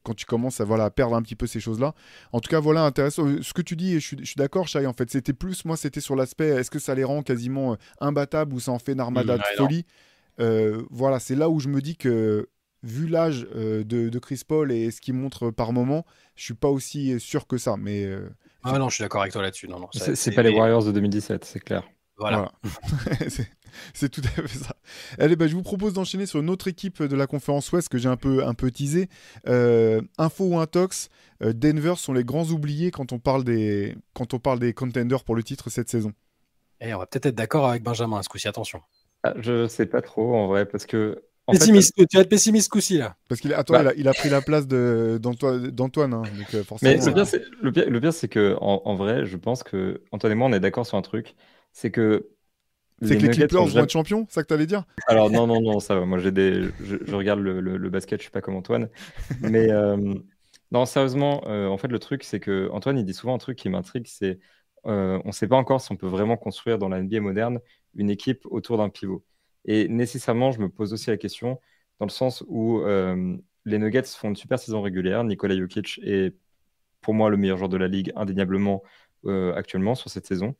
quand tu commences à, voilà, à perdre un petit peu ces choses-là. En tout cas, voilà, intéressant. Ce que tu dis, je suis, je suis d'accord, Chai, en fait, c'était plus, moi, c'était sur l'aspect, est-ce que ça les rend quasiment euh, imbattables ou ça en fait une armada Mmh, de folie? Euh, Voilà, c'est là où je me dis que, vu l'âge euh, de, de Chris Paul et ce qu'il montre par moment, je suis pas aussi sûr que ça. Mais euh, Ah non, je suis d'accord avec toi là-dessus. Non, non, C'est pas les Warriors de 2017, c'est clair. Voilà. Voilà. c'est tout à fait ça. Allez, bah, je vous propose d'enchaîner sur une autre équipe de la conférence Ouest que j'ai un peu, un peu teasé. Euh, info ou intox, euh, Denver sont les grands oubliés quand on parle des, quand on parle des contenders pour le titre cette saison. Et on va peut-être être d'accord avec Benjamin à ce coup-ci. Attention. Ah, je sais pas trop en vrai, parce que. en fait, Pessimiste. Tu vas être pessimiste ce coup-ci là. Parce qu'il Bah. il, a, il a pris la place de- d'Antoine. hein, euh, Mais le pire, c'est, le pire, le pire, c'est que en, en vrai, je pense que Antoine et moi, on est d'accord sur un truc, c'est que c'est que les Clippers ont vont être champions, c'est ça que t'allais dire? Alors non, non, non, ça va. Moi, j'ai des, je, je regarde le, le- le basket, je suis pas comme Antoine. Mais euh, non, sérieusement, euh, en fait, le truc, c'est que Antoine, il dit souvent un truc qui m'intrigue, c'est euh, on ne sait pas encore si on peut vraiment construire dans la NBA moderne une équipe autour d'un pivot. Et nécessairement, je me pose aussi la question dans le sens où les Nuggets font une super saison régulière. Nikola Jokic est pour moi le meilleur joueur de la ligue, indéniablement actuellement sur cette saison.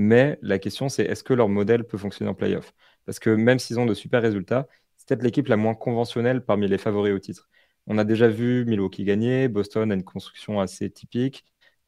Mais la question, c'est est-ce que leur modèle peut fonctionner en playoff? Parce que même s'ils ont de super résultats, c'est peut-être l'équipe la moins conventionnelle parmi les favoris au titre. On a déjà vu Milwaukee gagner, Boston a une construction assez typique,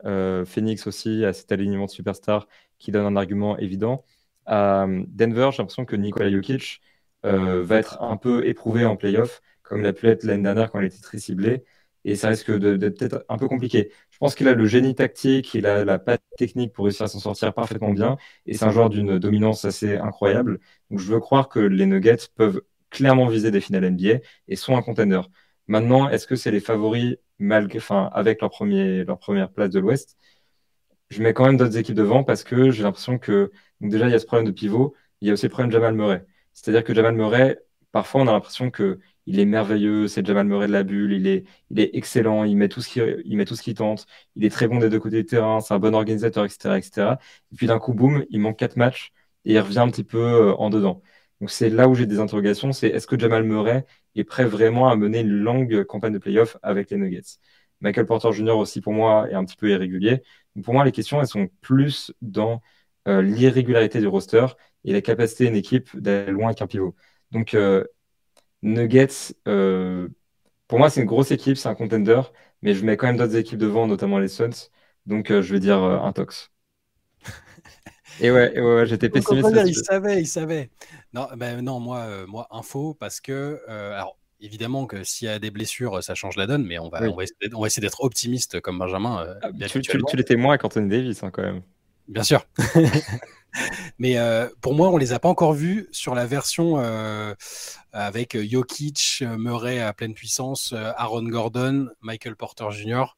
euh, Phoenix aussi a cet alignement de superstars qui donne un argument évident. À Denver, j'ai l'impression que Nikola Jokic euh, va être un peu éprouvé en playoff, comme il a pu être l'année dernière quand il était très ciblé. Et ça risque d'être peut-être un peu compliqué. Je pense qu'il a le génie tactique, il a la patte technique pour réussir à s'en sortir parfaitement bien. Et c'est un joueur d'une dominance assez incroyable. Donc je veux croire que les Nuggets peuvent clairement viser des finales NBA et sont un contender. Maintenant, est-ce que c'est les favoris malgré, enfin, avec leur, premier, leur première place de l'Ouest? Je mets quand même d'autres équipes devant parce que j'ai l'impression que déjà il y a ce problème de pivot, il y a aussi le problème de Jamal Murray. C'est-à-dire que Jamal Murray, parfois on a l'impression que il est merveilleux, c'est Jamal Murray de la bulle, il est, il est excellent, il met tout ce qu'il il met tout ce tente, il est très bon des deux côtés du terrain, c'est un bon organisateur, etc., etc. Et puis d'un coup, boum, il manque quatre matchs et il revient un petit peu euh, en dedans. Donc c'est là où j'ai des interrogations, c'est est-ce que Jamal Murray est prêt vraiment à mener une longue campagne de playoff avec les Nuggets? Michael Porter Jr. aussi pour moi est un petit peu irrégulier. Donc pour moi, les questions elles sont plus dans euh, l'irrégularité du roster et la capacité d'une équipe d'aller loin avec un pivot. Donc euh, Nuggets, euh, pour moi, c'est une grosse équipe, c'est un contender, mais je mets quand même d'autres équipes devant, notamment les Suns. Donc, euh, je vais dire euh, un tox. Et ouais, et ouais, ouais, j'étais pessimiste. dire, il savait, il savait. Non, ben non, moi, moi, info, parce que, alors, évidemment que s'il y a des blessures, ça change la donne, mais on va, Oui. on va essayer, d'être- optimiste comme Benjamin. Ah, tu, tu, tu l'étais moins avec Anthony Davis, hein, quand même. Bien sûr. Mais euh, pour moi, on les a pas encore vus sur la version euh, avec Jokic, Murray à pleine puissance, euh, Aaron Gordon, Michael Porter Jr.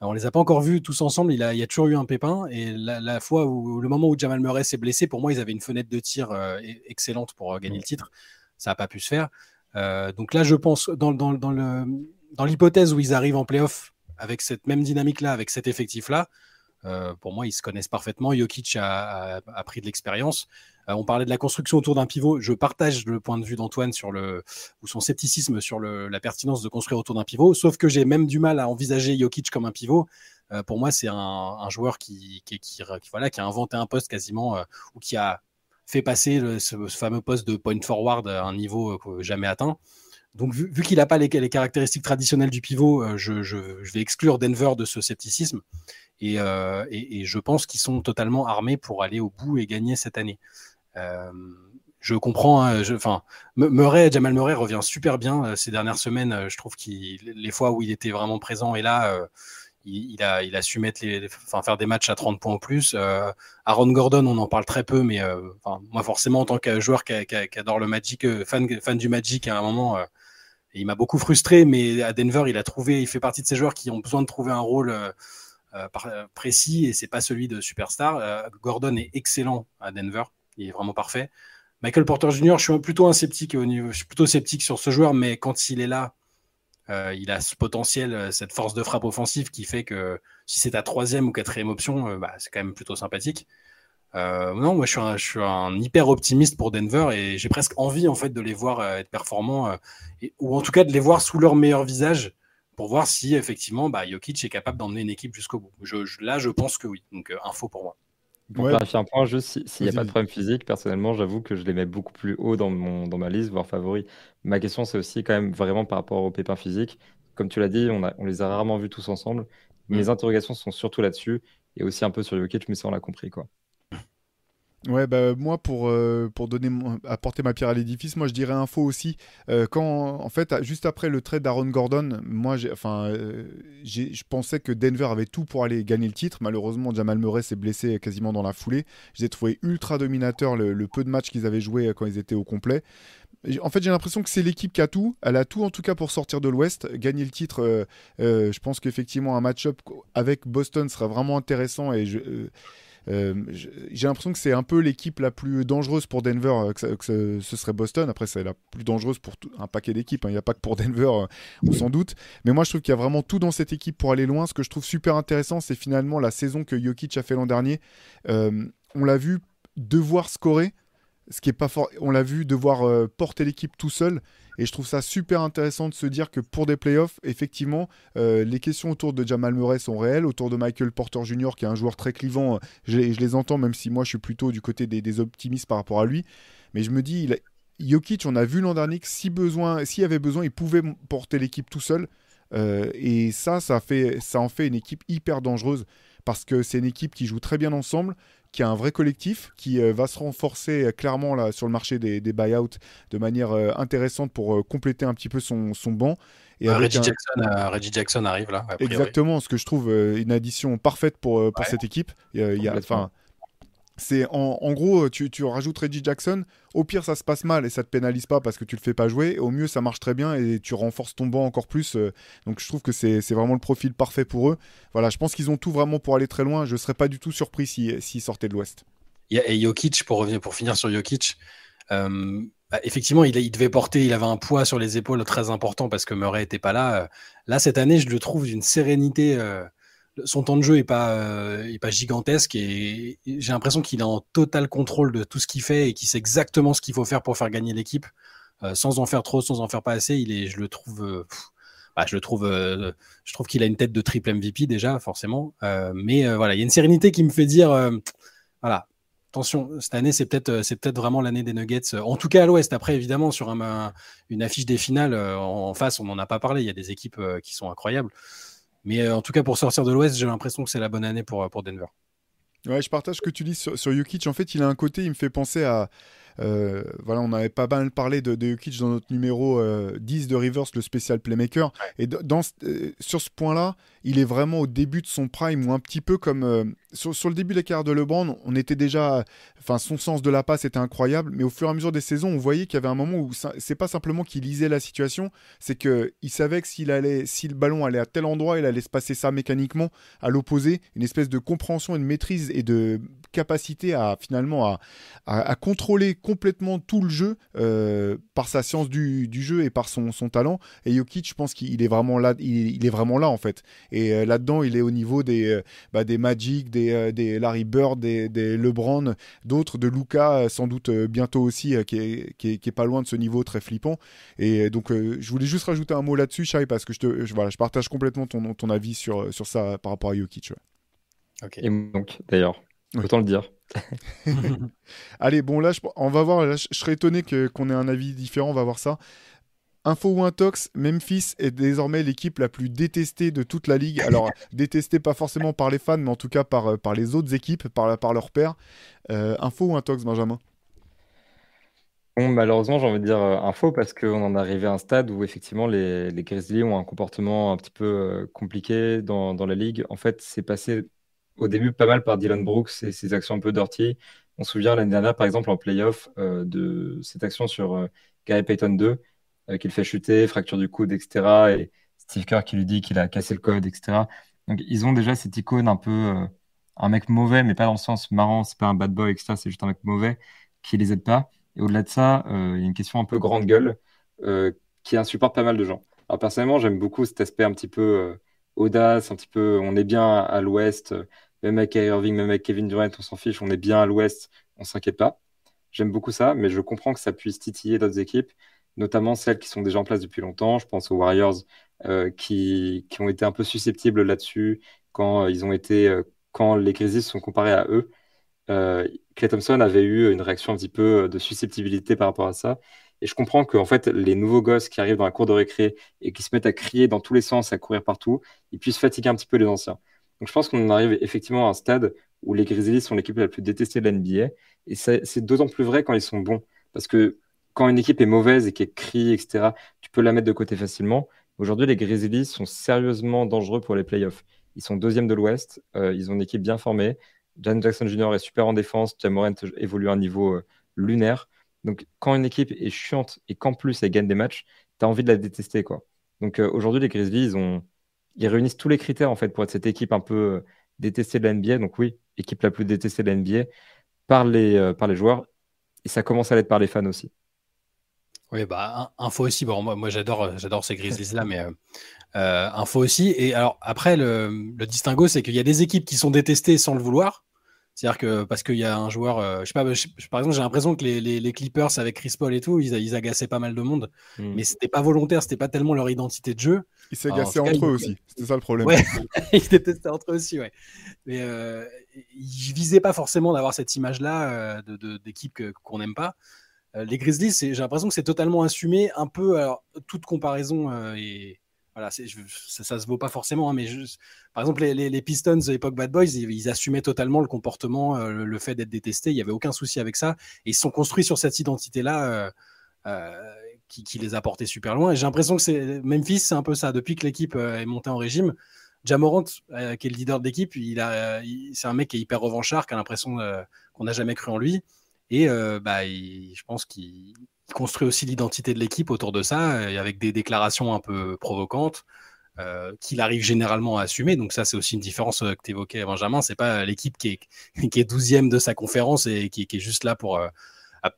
On les a pas encore vus tous ensemble. Il, a, il y a toujours eu un pépin. Et la, la fois où le moment où Jamal Murray s'est blessé, pour moi, ils avaient une fenêtre de tir euh, e- excellente pour gagner le titre. Ça n'a pas pu se faire. Donc là, je pense dans, dans, dans le dans l'hypothèse où ils arrivent en playoff avec cette même dynamique-là, avec cet effectif-là, euh, pour moi, ils se connaissent parfaitement. Jokic a, pris de l'expérience. Euh, on parlait de la construction autour d'un pivot. Je partage le point de vue d'Antoine sur le ou son scepticisme sur la pertinence de construire autour d'un pivot. Sauf que j'ai même du mal à envisager Jokic comme un pivot. Euh, pour moi, c'est un, joueur qui, voilà, qui a inventé un poste quasiment ou qui a fait passer ce, fameux poste de point forward à un niveau jamais atteint. Donc, vu, qu'il n'a pas les, caractéristiques traditionnelles du pivot, euh, je, vais exclure Denver de ce scepticisme. Et, euh, et- je pense qu'ils sont totalement armés pour aller au bout et gagner cette année. Euh, je comprends. hein, Enfin, Murray, Jamal Murray revient super bien ces dernières semaines. Je trouve qu'il les fois où il était vraiment présent et là, il, a, su mettre les, enfin, faire des matchs à 30 points en plus. Aaron Gordon, on en parle très peu, mais moi forcément en tant que joueur qui, adore le Magic, fan du Magic à un moment. Euh, il m'a beaucoup frustré, mais à Denver, il a trouvé, il fait partie de ces joueurs qui ont besoin de trouver un rôle euh, euh, euh, précis et c'est pas celui de superstar. Gordon est excellent à Denver, il est vraiment parfait. Michael Porter Jr., je suis plutôt un sceptique au niveau, je suis plutôt sceptique sur ce joueur, mais quand il est là, il a ce potentiel, cette force de frappe offensive qui fait que si c'est ta troisième ou quatrième option, bah, c'est quand même plutôt sympathique. Euh, non, moi je suis, un, je suis un hyper optimiste pour Denver et j'ai presque envie en fait de les voir euh, être performants euh, et- ou en tout cas de les voir sous leur meilleur visage pour voir si effectivement bah, Jokic est capable d'emmener une équipe jusqu'au bout. là, je pense que oui. Donc, info pour moi. Pour clarifier un point, juste s'il n'y a pas de problème physique, personnellement, j'avoue que je les mets beaucoup plus haut dans, mon, dans ma liste, voire favori. Ma question, c'est aussi quand même vraiment par rapport aux pépins physiques. Comme tu l'as dit, on, a, on les a rarement vus tous ensemble. Mes mm. interrogations sont surtout là-dessus et aussi un peu sur Jokic, mais ça, on l'a compris. quoi. Ouais, bah, moi, pour, euh, pour donner apporter ma pierre à l'édifice, moi, je dirais info aussi. Euh, quand, en fait, juste après le trade d'Aaron Gordon, moi, enfin, euh, je pensais que Denver avait tout pour aller gagner le titre. Malheureusement, Jamal Murray s'est blessé quasiment dans la foulée. Je les ai trouvés ultra dominateurs le, peu de matchs qu'ils avaient joué quand ils étaient au complet. En fait, j'ai l'impression que c'est l'équipe qui a tout. Elle a tout en tout cas pour sortir de l'Ouest, gagner le titre. je pense qu'effectivement, un match-up avec Boston serait vraiment intéressant et je j'ai l'impression que c'est un peu l'équipe la plus dangereuse pour Denver, euh, que, ce serait Boston. Après, c'est la plus dangereuse pour un paquet d'équipes. Hein. Il n'y a pas que pour Denver, euh, on s'en doute. Mais moi, je trouve qu'il y a vraiment tout dans cette équipe pour aller loin. Ce que je trouve super intéressant, c'est finalement la saison que Jokic a fait l'an dernier. on l'a vu devoir scorer ce qui est pas fort. On l'a vu devoir porter l'équipe tout seul. Et je trouve ça super intéressant de se dire que pour des playoffs, effectivement, euh, les questions autour de Jamal Murray sont réelles, autour de Michael Porter Jr., qui est un joueur très clivant, je, les entends, même si moi je suis plutôt du côté des, optimistes par rapport à lui. Mais je me dis, il Jokic, on a vu l'an dernier que si besoin, s'il y avait besoin, il pouvait porter l'équipe tout seul. Euh, et ça, ça, fait, ça en fait une équipe hyper dangereuse parce que c'est une équipe qui joue très bien ensemble, qui a un vrai collectif, qui euh, va se renforcer euh, clairement là, sur le marché des, des buyouts de manière euh, intéressante pour compléter un petit peu son, son banc. Et Reggie, Jackson, Jackson, arrive là. Exactement, ce que je trouve une addition parfaite pour, pour cette équipe. Il y a, c'est en, gros, tu, tu, rajoutes Reggie Jackson. Au pire, ça se passe mal et ça te pénalise pas parce que tu le fais pas jouer. Au mieux, ça marche très bien et tu renforces ton banc encore plus. Euh. donc, je trouve que c'est vraiment le profil parfait pour eux. Voilà, je pense qu'ils ont tout vraiment pour aller très loin. Je serais pas du tout surpris s'ils si, sortaient de l'Ouest. Et Jokic, pour, revenir, pour finir sur Jokic, euh, bah, effectivement, il, devait porter, il avait un poids sur les épaules très important parce que Murray était pas là. Là, cette année, je le trouve d'une sérénité. Euh, son temps de jeu est pas, euh, gigantesque et j'ai l'impression qu'il est en total contrôle de tout ce qu'il fait et qu'il sait exactement ce qu'il faut faire pour faire gagner l'équipe, euh, sans en faire trop, sans en faire pas assez. Il je le trouve, euh, bah, je le trouve, je trouve qu'il a une tête de triple MVP déjà forcément, mais voilà, il y a une sérénité qui me fait dire, voilà, attention, cette année, c'est peut-être c'est peut-être vraiment l'année des Nuggets. En tout cas à l'Ouest. Après, évidemment, sur une affiche des finales en, face, on n'en a pas parlé. Il y a des équipes qui sont incroyables. Mais euh, en tout cas, pour sortir de l'Ouest, j'ai l'impression que c'est la bonne année pour, euh, pour Denver. Ouais, je partage ce que tu dis sur, sur En fait, il a un côté, il me fait penser à, euh, voilà, on avait pas mal parlé de, de Jokic dans notre numéro 10 de Rivers, le spécial playmaker. Et dans, sur ce point-là, il est vraiment au début de son prime, ou un petit peu comme sur, le début de la de LeBron, on était déjà, enfin, son sens de la passe était incroyable, mais au fur et à mesure des saisons, on voyait qu'il y avait un moment où c'est pas simplement qu'il lisait la situation, c'est que il savait que s'il allait, si le ballon allait à tel endroit, il allait se passer ça mécaniquement à l'opposé, une espèce de compréhension de maîtrise et de capacité à finalement à, contrôler complètement tout le jeu euh, par sa science du, jeu et par son, son talent. Et Jokic, je pense qu'il est vraiment là, il, est vraiment là en fait. Et euh, là-dedans, il est au niveau des, euh, bah, des Magic, des euh, des, Larry Bird, des, LeBron, d'autres, de Luca, euh, sans doute euh, bientôt aussi, qui est, qui, est, pas loin de ce niveau très flippant. Et donc, je voulais juste rajouter un mot là-dessus, Shai, parce que je, te, je, voilà, je partage complètement ton, ton avis sur, sur ça par rapport à Jokic. Et donc, d'ailleurs, autant le dire. Allez, bon, là, on va voir. je serais étonné qu'on ait un avis différent. On va voir ça. Info ou Intox, Memphis est désormais l'équipe la plus détestée de toute la ligue. Alors, détestée pas forcément par les fans, mais en tout cas par, euh, par les autres équipes, par, par leurs pairs. Euh, info ou Intox, Benjamin? Bon, malheureusement, j'ai envie de dire euh, info parce qu'on en est arrivé à un stade où effectivement les, les Grizzlies ont un comportement un petit peu compliqué dans, dans, la ligue. En fait, c'est passé au début pas mal par Dylan Brooks et ses actions un peu dirty. On se souvient l'année dernière, par exemple, en playoff, de cette action sur Gary Payton 2 euh, qu'il fait chuter, fracture du coude, etc. Et Steve Kerr qui lui dit qu'il a cassé le code, etc. Donc ils ont déjà cette icône un peu euh, un mec mauvais, mais pas dans le sens marrant, c'est pas un bad boy, etc. C'est juste un mec mauvais qui les aide pas. Et au-delà de ça, euh, il y a une question un peu grande gueule qui insupporte pas mal de gens. Alors personnellement, j'aime beaucoup cet aspect un petit peu audace, un petit peu on est bien à l'ouest, même avec Irving, même avec Kevin Durant, on s'en fiche, on est bien à l'ouest, on s'inquiète pas. J'aime beaucoup ça, mais je comprends que ça puisse titiller d'autres équipes notamment celles qui sont déjà en place depuis longtemps. Je pense aux Warriors qui, qui, ont été un peu susceptibles là-dessus quand ils ont été quand les Grizzlies sont comparés à eux. Clay Thompson avait eu une réaction un petit peu de susceptibilité par rapport à ça. Et je comprends que en fait, les nouveaux gosses qui arrivent dans la cour de récré et qui se mettent à crier dans tous les sens, à courir partout, ils puissent fatiguer un petit peu les anciens. Donc je pense qu'on arrive effectivement à un stade où les Grizzlies sont l'équipe la plus détestée de la NBA. Et c'est d'autant plus vrai quand ils sont bons. Parce que quand une équipe est mauvaise et qu'elle crie, etc., tu peux la mettre de côté facilement. Aujourd'hui, les Grizzlies sont sérieusement dangereux pour les playoffs. Ils sont deuxième de l'Ouest. Euh, ils ont une équipe bien formée. Jan Jackson Jr. est super en défense. Jamorant évolue à un niveau euh, lunaire. Donc, quand une équipe est chiante et qu'en plus elle gagne des matchs, tu as envie de la détester. Quoi. Donc, euh, aujourd'hui, les Grizzlies, ils, ont... ils réunissent tous les critères en fait, pour être cette équipe un peu détestée de la NBA. Donc, oui, équipe la plus détestée de la NBA par les, par les joueurs. Et ça commence à l'être par les fans aussi. Oui, bah, info aussi. Bon, moi, moi j'adore, j'adore ces Grizzlies-là, mais euh, info aussi. Et alors, après, le, le distinguo, c'est qu'il y a des équipes qui sont détestées sans le vouloir. C'est-à-dire que parce qu'il y a un joueur, euh, je sais pas, par exemple, j'ai l'impression que les, les, Clippers avec Chris Paul et tout, ils, ils agaçaient pas mal de monde, hmm. mais c'était pas volontaire, c'était pas tellement leur identité de jeu. Ils s'agaçaient entre eux aussi, c'était ça le problème. Ouais, ils détestaient entre eux aussi, ouais. Mais euh, ils visaient pas forcément d'avoir cette image-là euh, d'équipe qu'on n'aime pas. Euh, les Grizzlies, j'ai l'impression que c'est totalement assumé, un peu, alors, toute comparaison est voilà, ça, ça, se vaut pas forcément, hein, mais par exemple, les, les, Pistons de l'époque Bad Boys, ils, assumaient totalement le comportement, euh, le, fait d'être détestés. Il y avait aucun souci avec ça. Et ils sont construits sur cette identité-là euh, euh, qui, qui, les a portés super loin. Et j'ai l'impression que c'est Memphis, c'est un peu ça. Depuis que l'équipe est montée en régime, Jamorant, qui est le leader de l'équipe, il a, c'est un mec qui est hyper revanchard, qui a l'impression qu'on n'a jamais cru en lui. Et bah, je pense qu'il il construit aussi l'identité de l'équipe autour de ça, avec des déclarations un peu provocantes. Euh, qu'il arrive généralement à assumer. Donc ça, c'est aussi une différence euh, que tu évoquais, Benjamin. C'est pas l'équipe qui est, qui est 12e de sa conférence et qui, est juste là pour... Euh...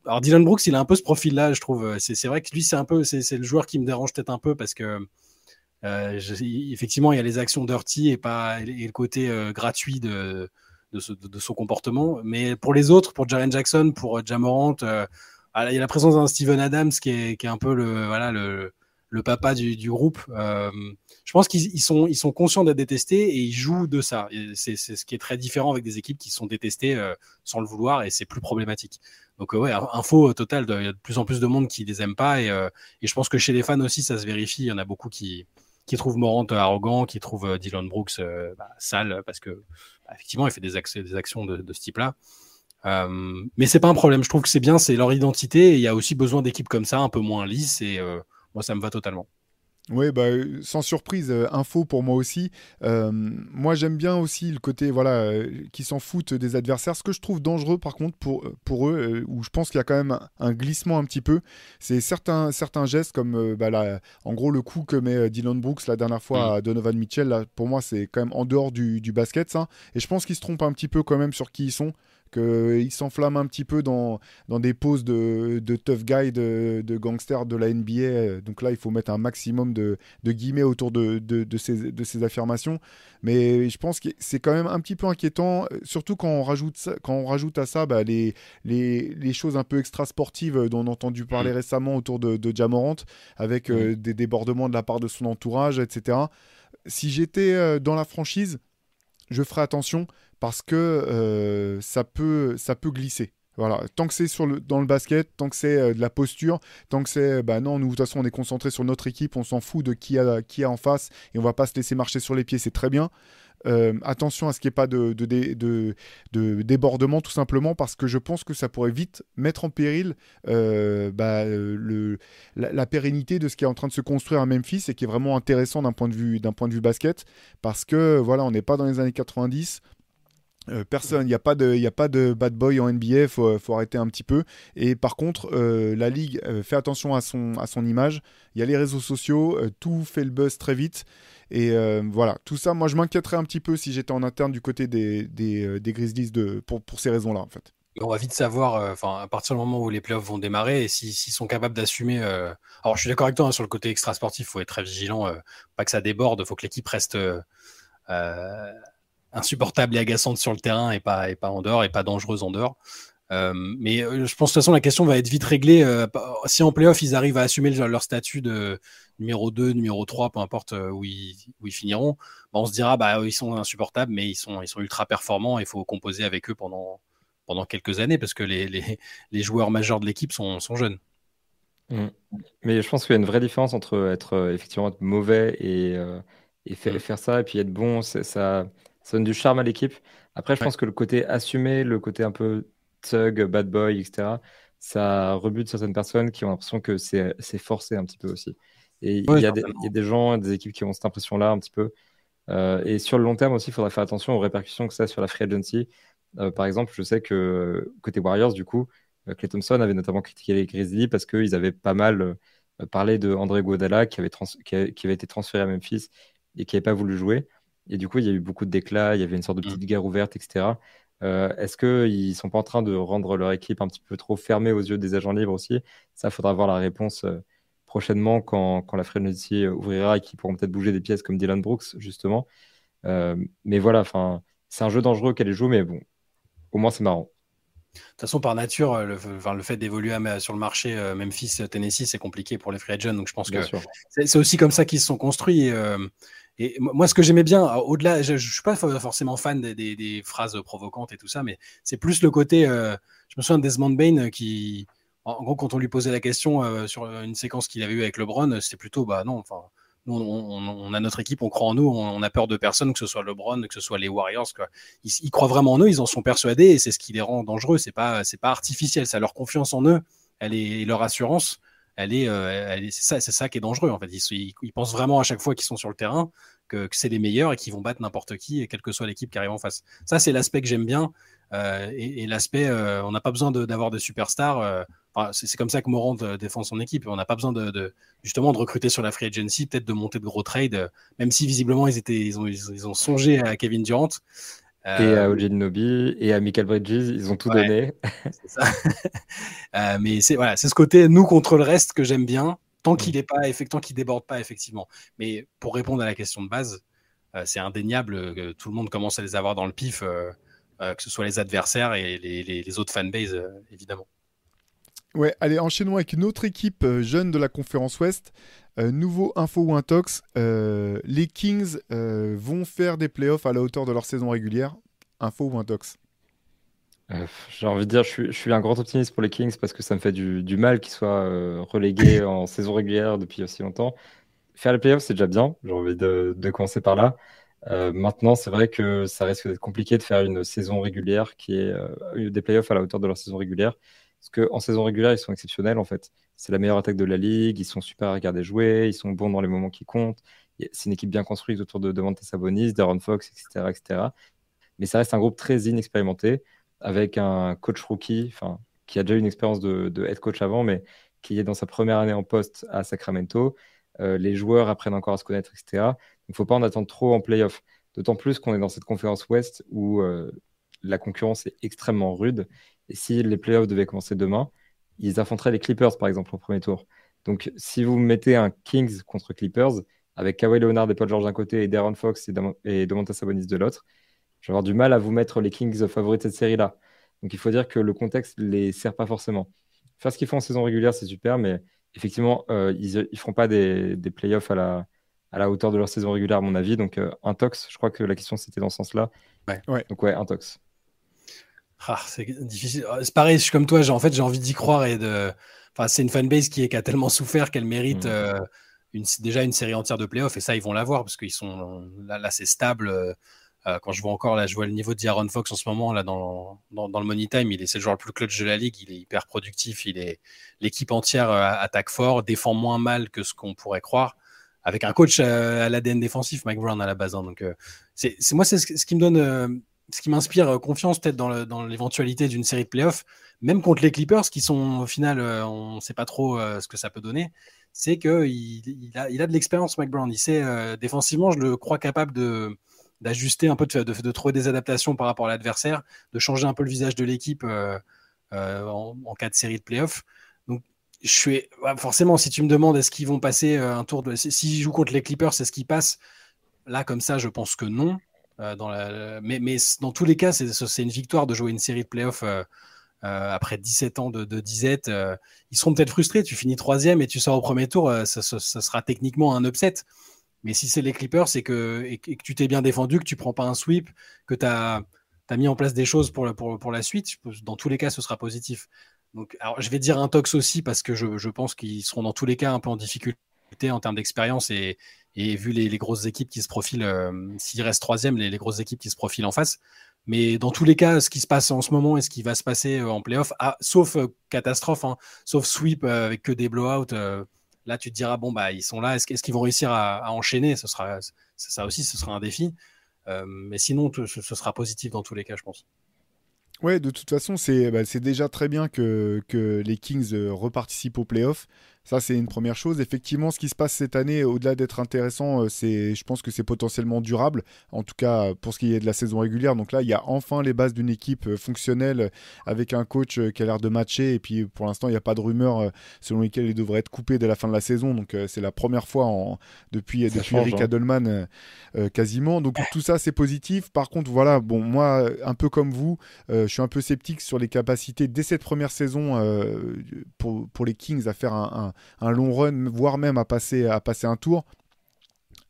Alors Dylan Brooks, il a un peu ce profil-là, je trouve. C'est vrai que lui, c'est un peu, c'est le joueur qui me dérange peut-être un peu parce que euh, effectivement, il y a les actions dirty et pas et le côté euh, gratuit de de, son comportement. Mais pour les autres, pour Jaren Jackson, pour Jamorant, ah, il y a la présence d'un Steven Adams qui est, un peu le, papa du, groupe. Euh, je pense qu'ils sont, ils sont conscients d'être détestés et ils jouent de ça. C'est ce qui est très différent avec des équipes qui sont détestées euh, sans le vouloir et c'est plus problématique. Donc euh, ouais, info total, il y a de plus en plus de monde qui les aime pas et, je pense que chez les fans aussi ça se vérifie. Il y en a beaucoup qui, qui trouvent Morant arrogant, qui trouvent Dylan Brooks bah, sale parce que bah, effectivement il fait des, actions de, de ce type-là. Euh, mais c'est pas un problème. Je trouve que c'est bien, c'est leur identité. Et il y a aussi besoin d'équipes comme ça, un peu moins lisses. Et euh, moi, ça me va totalement. Oui, bah, sans surprise, euh, info pour moi aussi. moi, j'aime bien aussi le côté voilà, qui s'en foutent des adversaires. Ce que je trouve dangereux, par contre, pour, pour eux, où je pense qu'il y a quand même un, glissement un petit peu, c'est certains, certains gestes comme bah, en gros le coup que met Dylan Brooks la dernière fois à Donovan Mitchell. Là, pour moi, c'est quand même en dehors du, du basket, ça. Et je pense qu'ils se trompent un petit peu quand même sur qui ils sont qu'il s'enflamme un petit peu dans, dans des poses de, de tough guy, de, de gangster de la NBA. Donc là, il faut mettre un maximum de, de guillemets autour de, de, ces, de ces affirmations. Mais je pense que c'est quand même un petit peu inquiétant, surtout quand on rajoute, quand on rajoute à ça bah, les, les, les, choses un peu extra-sportives dont on a entendu parler mm. récemment autour de, de Jamorant, avec euh, mm. des débordements de la part de son entourage, etc. Si j'étais euh, dans la franchise, je ferais attention parce que euh, ça, peut, ça peut glisser. Voilà, tant que c'est sur le, dans le basket, tant que c'est euh, de la posture, tant que c'est, bah non, nous de toute façon on est concentré sur notre équipe, on s'en fout de qui a, qui a en face et on va pas se laisser marcher sur les pieds, c'est très bien. Euh, attention à ce qu'il n'y ait pas de, de, débordement, tout simplement, parce que je pense que ça pourrait vite mettre en péril bah, le, la, pérennité de ce qui est en train de se construire à Memphis et qui est vraiment intéressant d'un point, de vue, point de vue basket, parce que voilà, on n'est pas dans les années 90. Euh, personne, il n'y a, pas de, a pas de bad boy en NBA, il faut, faut, arrêter un petit peu. Et par contre, la Ligue fait attention à son, à son image. Il y a les réseaux sociaux, tout fait le buzz très vite. Et euh, voilà, tout ça, moi je m'inquiéterais un petit peu si j'étais en interne du côté des, des, euh, des Grizzlies de, pour, pour ces raisons-là en fait. On va vite savoir, euh, enfin, à partir du moment où les playoffs vont démarrer, et s'ils sont capables d'assumer. Alors, je suis d'accord avec toi hein, sur le côté extra-sportif, il faut être très vigilant, pas que ça déborde, il faut que l'équipe reste insupportable et agaçante sur le terrain et pas, et pas en dehors, et pas dangereuse en dehors. mais je pense de toute façon la question va être vite réglée. si en playoff ils arrivent à assumer leur statut de numéro 2, numéro 3, peu importe où ils, où ils finiront, bah, on se dira bah ils sont insupportables, mais ils sont, ils sont ultra performants. Il faut composer avec eux pendant, pendant quelques années parce que les, les, les joueurs majeurs de l'équipe sont, sont, jeunes. Mmh. Mais je pense qu'il y a une vraie différence entre être effectivement être mauvais et, et faire, mmh. faire, ça et puis être bon. Ça, ça donne du charme à l'équipe. Après, je pense que le côté assumé, le côté un peu thug, bad boy, etc., ça rebute certaines personnes qui ont l'impression que c'est forcé un petit peu aussi. Et il, y a des, il, y a des, gens, des équipes qui ont cette impression-là un petit peu. Euh, et sur le long terme aussi, il faudra faire attention aux répercussions que ça a sur la free agency. Euh, par exemple, je sais que côté Warriors, du coup, euh, Clay Thompson avait notamment critiqué les Grizzlies parce qu'ils avaient pas mal parlé de André Guadala qui avait, qui, avait, été transféré à Memphis et qui n'avait pas voulu jouer. Et du coup, il y a eu beaucoup de déclats, il y avait une sorte de petite mm. guerre ouverte, etc. Euh, Est-ce qu'ils ne sont pas en train de rendre leur équipe un petit peu trop fermée aux yeux des agents libres aussi? Ça, il faudra voir la réponse euh, prochainement quand, quand la Frenzy ouvrira et qu'ils pourront peut-être bouger des pièces comme Dylan Brooks, justement. Euh, mais voilà, c'est un jeu dangereux qu'elle joue, mais bon, au moins c'est marrant. De toute façon, par nature, euh, le, le fait d'évoluer sur le marché Memphis, Tennessee, c'est compliqué pour les free agents. Donc, je pense que c'est aussi comme ça qu'ils se sont construits. Et moi, ce que j'aimais bien, au-delà, je, ne suis pas forcément fan des, phrases provocantes et tout ça, mais c'est plus le côté. Euh, je me souviens de Desmond Bain euh, qui, en gros, quand on lui posait la question euh, sur une séquence qu'il avait eue avec LeBron, c'était plutôt, bah non, enfin, nous, on, a notre équipe, on croit en nous, on, a peur de personne, que ce soit LeBron, que ce soit les Warriors. Quoi. Ils, croient vraiment en eux, ils en sont persuadés, et c'est ce qui les rend dangereux. C'est pas, c'est pas artificiel, c'est leur confiance en eux, elle est leur assurance elle est, euh, c'est ça, c'est ça qui est dangereux en fait. Ils, pensent vraiment à chaque fois qu'ils sont sur le terrain que, c'est les meilleurs et qu'ils vont battre n'importe qui, et quelle que soit l'équipe qui arrive en face. Ça, c'est l'aspect que j'aime bien. Euh, et, l'aspect, euh, on n'a pas besoin d'avoir de, superstars. c'est comme ça que Morand défend son équipe. On n'a pas besoin de, justement de recruter sur la free agency, peut-être de monter de gros trades, même si visiblement ils étaient, ils ont songé à Kevin Durant. Et à euh, OJ Nobi et à Michael Bridges, ils ont tout donné. Ça. Euh, mais c'est voilà, c'est ce côté nous contre le reste que j'aime bien, tant mm. qu'il est pas tant qu'il déborde pas effectivement. Mais pour répondre à la question de base, euh, c'est indéniable que tout le monde commence à les avoir dans le pif, que ce soit les adversaires et les, les, autres fanbases évidemment. Ouais, allez, enchaînons avec une autre équipe jeune de la conférence Ouest. nouveau info ou intox, les Kings vont faire des playoffs à la hauteur de leur saison régulière. Info ou intox? Euh, j'ai envie de dire, je suis, un grand optimiste pour les Kings parce que ça me fait du, mal qu'ils soient euh, relégués en saison régulière depuis aussi longtemps. Faire les playoffs, c'est déjà bien. J'ai envie de, commencer par là. Euh, maintenant, c'est vrai que ça risque d'être compliqué de faire une saison régulière qui est des playoffs à la hauteur de leur saison régulière. Parce qu'en saison régulière, ils sont exceptionnels en fait. C'est la meilleure attaque de la ligue, ils sont super à regarder jouer, ils sont bons dans les moments qui comptent. C'est une équipe bien construite autour de Devante Sabonis, Darren Fox, etc., etc. Mais ça reste un groupe très inexpérimenté avec un coach rookie, qui a déjà une expérience de, head coach avant, mais qui est dans sa première année en poste à Sacramento. Euh, les joueurs apprennent encore à se connaître, etc. Il ne faut pas en attendre trop en playoff. D'autant plus qu'on est dans cette conférence Ouest où euh, la concurrence est extrêmement rude. Et si les playoffs devaient commencer demain, ils affronteraient les Clippers, par exemple, au premier tour. Donc, si vous mettez un Kings contre Clippers, avec Kawhi Leonard et Paul George d'un côté et Darren Fox et, Domantas Sabonis de l'autre, je vais avoir du mal à vous mettre les Kings favoris de cette série-là. Donc il faut dire que le contexte ne les sert pas forcément. Faire ce qu'ils font en saison régulière, c'est super, mais effectivement, euh, ils ne feront pas des, des playoffs à la, à la hauteur de leur saison régulière, à mon avis. Donc euh, un tox, je crois que la question c'était dans ce sens-là. Ouais. Donc ouais, un tox. Ah, c'est difficile. C'est pareil, je suis comme toi, en fait, j'ai envie d'y croire et de. Enfin, c'est une fanbase qui, est, qui a tellement souffert qu'elle mérite mmh. euh, une, déjà une série entière de playoffs et ça, ils vont l'avoir parce qu'ils sont là, là c'est stable. Euh, quand je vois encore, là, je vois le niveau d'Aaron Fox en ce moment, là, dans, dans, le Money Time, il est, c'est le joueur le plus clutch de la ligue, il est hyper productif, il est, l'équipe entière euh, attaque fort, défend moins mal que ce qu'on pourrait croire, avec un coach euh, à, l'ADN défensif, Mike Brown à la base. Hein. donc, c'est, moi, c'est ce, qui me donne, ce qui m'inspire confiance peut-être dans, l'éventualité d'une série de playoffs, même contre les Clippers, qui sont au final, on ne sait pas trop ce que ça peut donner c'est qu'il il a, de l'expérience, Mike Brown. Il sait, défensivement, je le crois capable de, d'ajuster un peu, de, trouver des adaptations par rapport à l'adversaire, de changer un peu le visage de l'équipe euh, euh, en, cas de série de playoffs. Donc, je suis forcément, si tu me demandes est-ce qu'ils vont passer euh, un tour de. S'ils jouent contre les Clippers, est-ce qu'ils passent Là, comme ça, je pense que non. La, mais, dans tous les cas, c'est une victoire de jouer une série de playoffs euh, après 17 ans de, disette, euh, ils seront peut-être frustrés. Tu finis troisième et tu sors au premier tour, euh, ça, sera techniquement un upset. Mais si c'est les Clippers, c'est que, tu t'es bien défendu, que tu prends pas un sweep, que tu as, mis en place des choses pour, la- suite, dans tous les cas, ce sera positif. Donc, alors, je vais dire un tox aussi parce que je pense qu'ils seront dans tous les cas un peu en difficulté en termes d'expérience et, vu les, grosses équipes qui se profilent, euh, s'ils restent troisième, les, grosses équipes qui se profilent en face. Mais dans tous les cas, ce qui se passe en ce moment et ce qui va se passer euh, en playoff, ah, sauf euh, catastrophe, hein, sauf sweep avec que des blowouts, là tu te diras bon bah ils sont là, est-ce, est-ce qu'ils vont réussir à, enchaîner? Ce sera ça, aussi, ce sera un défi. Mais sinon, ce, sera positif dans tous les cas, je pense. Ouais, de toute façon, c'est bah, déjà très bien que, que les Kings reparticipent aux playoffs. Ça, c'est une première chose. Effectivement, ce qui se passe cette année, au-delà d'être intéressant, euh, c'est, je pense que c'est potentiellement durable. En tout cas, pour ce qui est de la saison régulière. Donc là, il y a enfin les bases d'une équipe euh, fonctionnelle euh, avec un coach euh, qui a l'air de matcher. Et puis, pour l'instant, il n'y a pas de rumeurs euh, selon lesquelles il devrait être coupé dès la fin de la saison. Donc, euh, c'est la première fois en, depuis, Ça depuis change, Eric hein. Adelman euh, euh, quasiment. Donc, tout ça, c'est positif. Par contre, voilà, bon, moi, un peu comme vous, euh, je suis un peu sceptique sur les capacités dès cette première saison euh, pour, pour les Kings à faire un, un- un long run, voire même à passer, à passer un tour.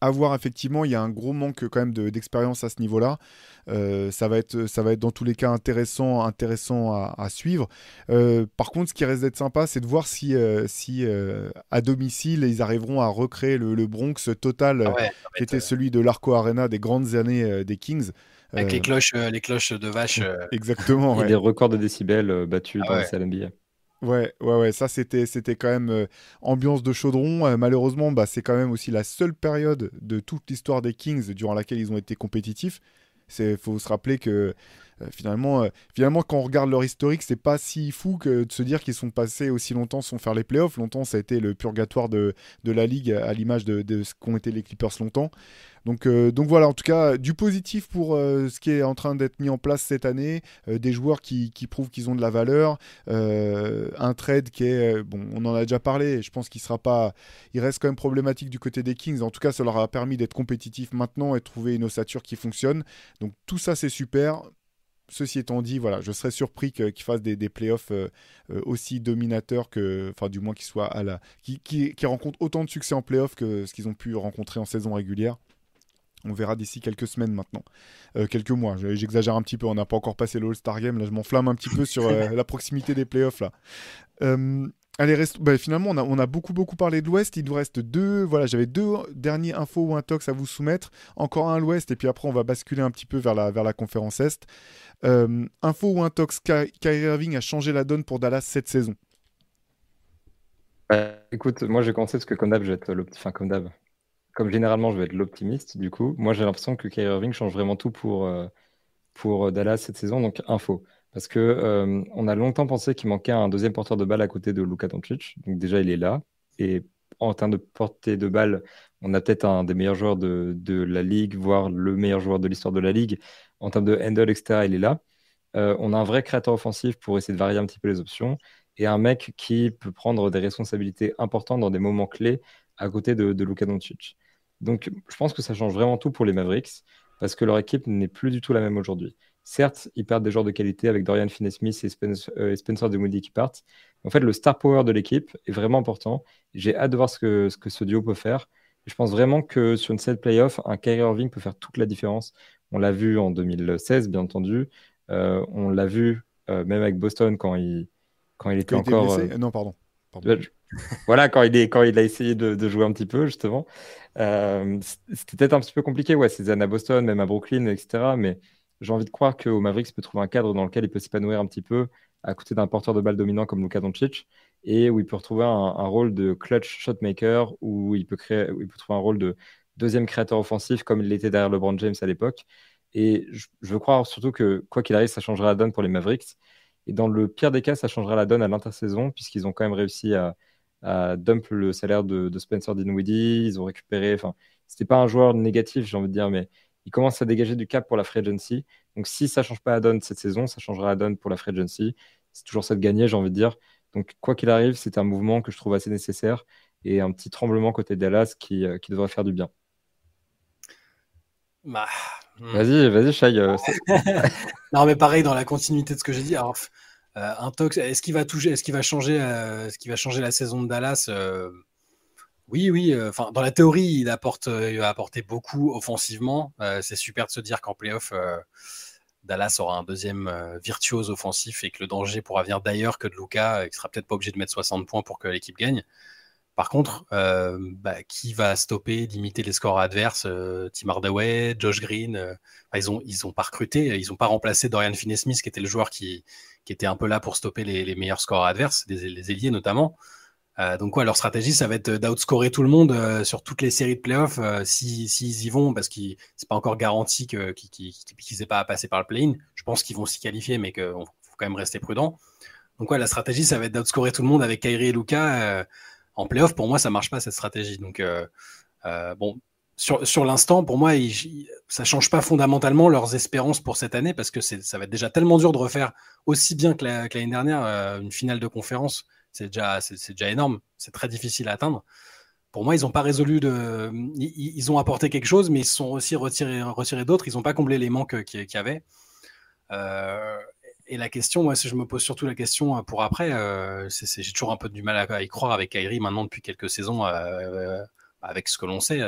À voir, effectivement, il y a un gros manque quand même de- d'expérience à ce niveau-là. Euh, ça, va être, ça va être dans tous les cas intéressant, intéressant à, à suivre. Euh, par contre, ce qui reste d'être sympa, c'est de voir si, euh, si euh, à domicile, ils arriveront à recréer le, le Bronx total Ah ouais, qui était celui de l'Arco Arena des grandes années euh, des Kings. avec Euh, les cloches, euh, les cloches de vache. euh, Exactement. Et ouais. des records de décibels euh, battus Ah dans ouais. la salle NBA. Ouais, ouais, ouais, ça c'était, c'était quand même euh, ambiance de chaudron. Euh, malheureusement, bah, c'est quand même aussi la seule période de toute l'histoire des Kings durant laquelle ils ont été compétitifs. C'est, faut se rappeler que euh, finalement, finalement, quand on regarde leur historique, c'est pas si fou que de se dire qu'ils sont passés aussi longtemps sans faire les playoffs. Longtemps, ça a été le purgatoire de, de la ligue à l'image de, de ce qu'ont été les Clippers longtemps. Donc, euh, donc voilà, en tout cas, du positif pour euh, ce qui est en train d'être mis en place cette année, euh, des joueurs qui, prouvent qu'ils ont de la valeur, un trade qui est, bon, on en a déjà parlé, je pense qu'il sera pas, il reste quand même problématique du côté des Kings. En tout cas, ça leur a permis d'être compétitifs maintenant et de trouver une ossature qui fonctionne. Donc tout ça, c'est super. Ceci étant dit, voilà, je serais surpris qu'ils fassent des, playoffs aussi dominateurs que, enfin, du moins qu'ils soient à la, qui rencontrent autant de succès en playoffs que ce qu'ils ont pu rencontrer en saison régulière. On verra d'ici quelques semaines maintenant, Euh, quelques mois. Je- J'exagère un petit peu. On n'a pas encore passé le All-Star Game. Là, je m'enflamme un petit peu sur euh, la proximité des playoffs là. Euh, allez, reste... bah, finalement, on a, on a beaucoup beaucoup parlé de l'Ouest. Il nous reste deux. Voilà, j'avais deux derniers infos ou un tox à vous soumettre. Encore un à l'Ouest et puis après on va basculer un petit peu vers la vers la conférence Est. Euh, info ou un tox. Ky- Kyrie Irving a changé la donne pour Dallas cette saison. Écoute, moi j'ai commencé parce que comme d'hab, je vais être l'opti- enfin, comme d'hab. Comme généralement, je vais être l'optimiste. Du coup, moi j'ai l'impression que Kyrie Irving change vraiment tout pour, euh, euh, Dallas cette saison. Donc info. Parce que euh, on a longtemps pensé qu'il manquait un deuxième porteur de balle à côté de Luka Doncic. Donc déjà, il est là. Et en termes de portée de balle, on a peut-être un des meilleurs joueurs de, la ligue, voire le meilleur joueur de l'histoire de la ligue. En termes de handle, etc., il est là. On a un vrai créateur offensif pour essayer de varier un petit peu les options et un mec qui peut prendre des responsabilités importantes dans des moments clés à côté de, de Luka Doncic. Donc, je pense que ça change vraiment tout pour les Mavericks parce que leur équipe n'est plus du tout la même aujourd'hui. Certes, ils perdent des joueurs de qualité avec Dorian Finney-Smith et Spencer, euh, Spencer Dinwiddie qui partent. En fait, le star power de l'équipe est vraiment important. J'ai hâte de voir ce que, ce que ce duo peut faire. Je pense vraiment que sur une série de playoff, un Kyrie Irving peut faire toute la différence. On l'a vu en 2016, bien entendu. Euh, on l'a vu euh, même avec Boston quand il, quand il était encore. blessé euh, Euh, Non, pardon. Voilà, quand il, est, quand il a essayé de, jouer un petit peu, justement. Euh, C'était peut-être un petit peu compliqué, ouais, ces années à Boston, même à Brooklyn, etc. Mais j'ai envie de croire qu'au Mavericks peut trouver un cadre dans lequel il peut s'épanouir un petit peu à côté d'un porteur de balle dominant comme Luka Doncic et où il peut retrouver un, un rôle de clutch shotmaker, où il peut, créer, où il peut trouver un rôle de deuxième créateur offensif comme il l'était derrière LeBron James à l'époque. Et je, je veux croire surtout que, quoi qu'il arrive, ça changera la donne pour les Mavericks. Et dans le pire des cas, ça changera la donne à l'intersaison, puisqu'ils ont quand même réussi à, dump le salaire de, de Spencer Dinwiddie. Ils ont récupéré. Enfin, c'était pas un joueur négatif, j'ai envie de dire, mais il commence à dégager du cap pour la free agency. Donc, si ça change pas la donne cette saison, ça changera la donne pour la free agency. C'est toujours ça de gagner, j'ai envie de dire. Donc, quoi qu'il arrive, c'est un mouvement que je trouve assez nécessaire et un petit tremblement côté Dallas qui, euh, qui devrait faire du bien. Bah, hmm. Vas-y, vas-y, Shai. euh, non, mais pareil, dans la continuité de ce que j'ai dit. Alors, Euh, un tox, est-ce qu'il va toucher, est-ce qu'il va changer, euh, ce qui va changer la saison de Dallas euh, Oui, oui. Enfin, dans la théorie, il apporte, il va apporter beaucoup offensivement. c'est super de se dire qu'en playoff, Dallas aura un deuxième virtuose offensif et que le danger pourra venir d'ailleurs que de Luca, et qu'il sera peut-être pas obligé de mettre 60 points pour que l'équipe gagne. Par contre, bah, qui va stopper d'imiter les scores adverses Tim Hardaway, Josh Green Ils n'ont ils ont pas recruté, ils n'ont pas remplacé Dorian Finney-Smith, qui était le joueur qui, qui était un peu là pour stopper les, meilleurs scores adverses, les ailiers notamment. Euh, donc, quoi, leur stratégie, ça va être d'outscorer tout le monde euh, sur toutes les séries de playoffs euh, s'ils y vont, parce que c'est pas encore garanti qu'ils n'aient pas à passer par le play-in. Je pense qu'ils vont s'y qualifier, mais qu'il faut quand même rester prudent. Donc, ouais, la stratégie, ça va être d'outscorer tout le monde avec Kyrie et Luca. En playoff, pour moi, ça marche pas cette stratégie. Donc, bon, sur, l'instant, pour moi, ça change pas fondamentalement leurs espérances pour cette année parce que ça va être déjà tellement dur de refaire aussi bien que l'année dernière euh, une finale de conférence. C'est déjà, énorme. C'est très difficile à atteindre. Pour moi, ils n'ont pas résolu de. Ils, ont apporté quelque chose, mais ils se sont aussi retirés, d'autres. Ils n'ont pas comblé les manques qu'il y avait. Euh, et la question, moi, si je me pose surtout la question euh, pour après, c'est, j'ai toujours un peu du mal à, y croire avec Kyrie maintenant depuis quelques saisons, avec ce que l'on sait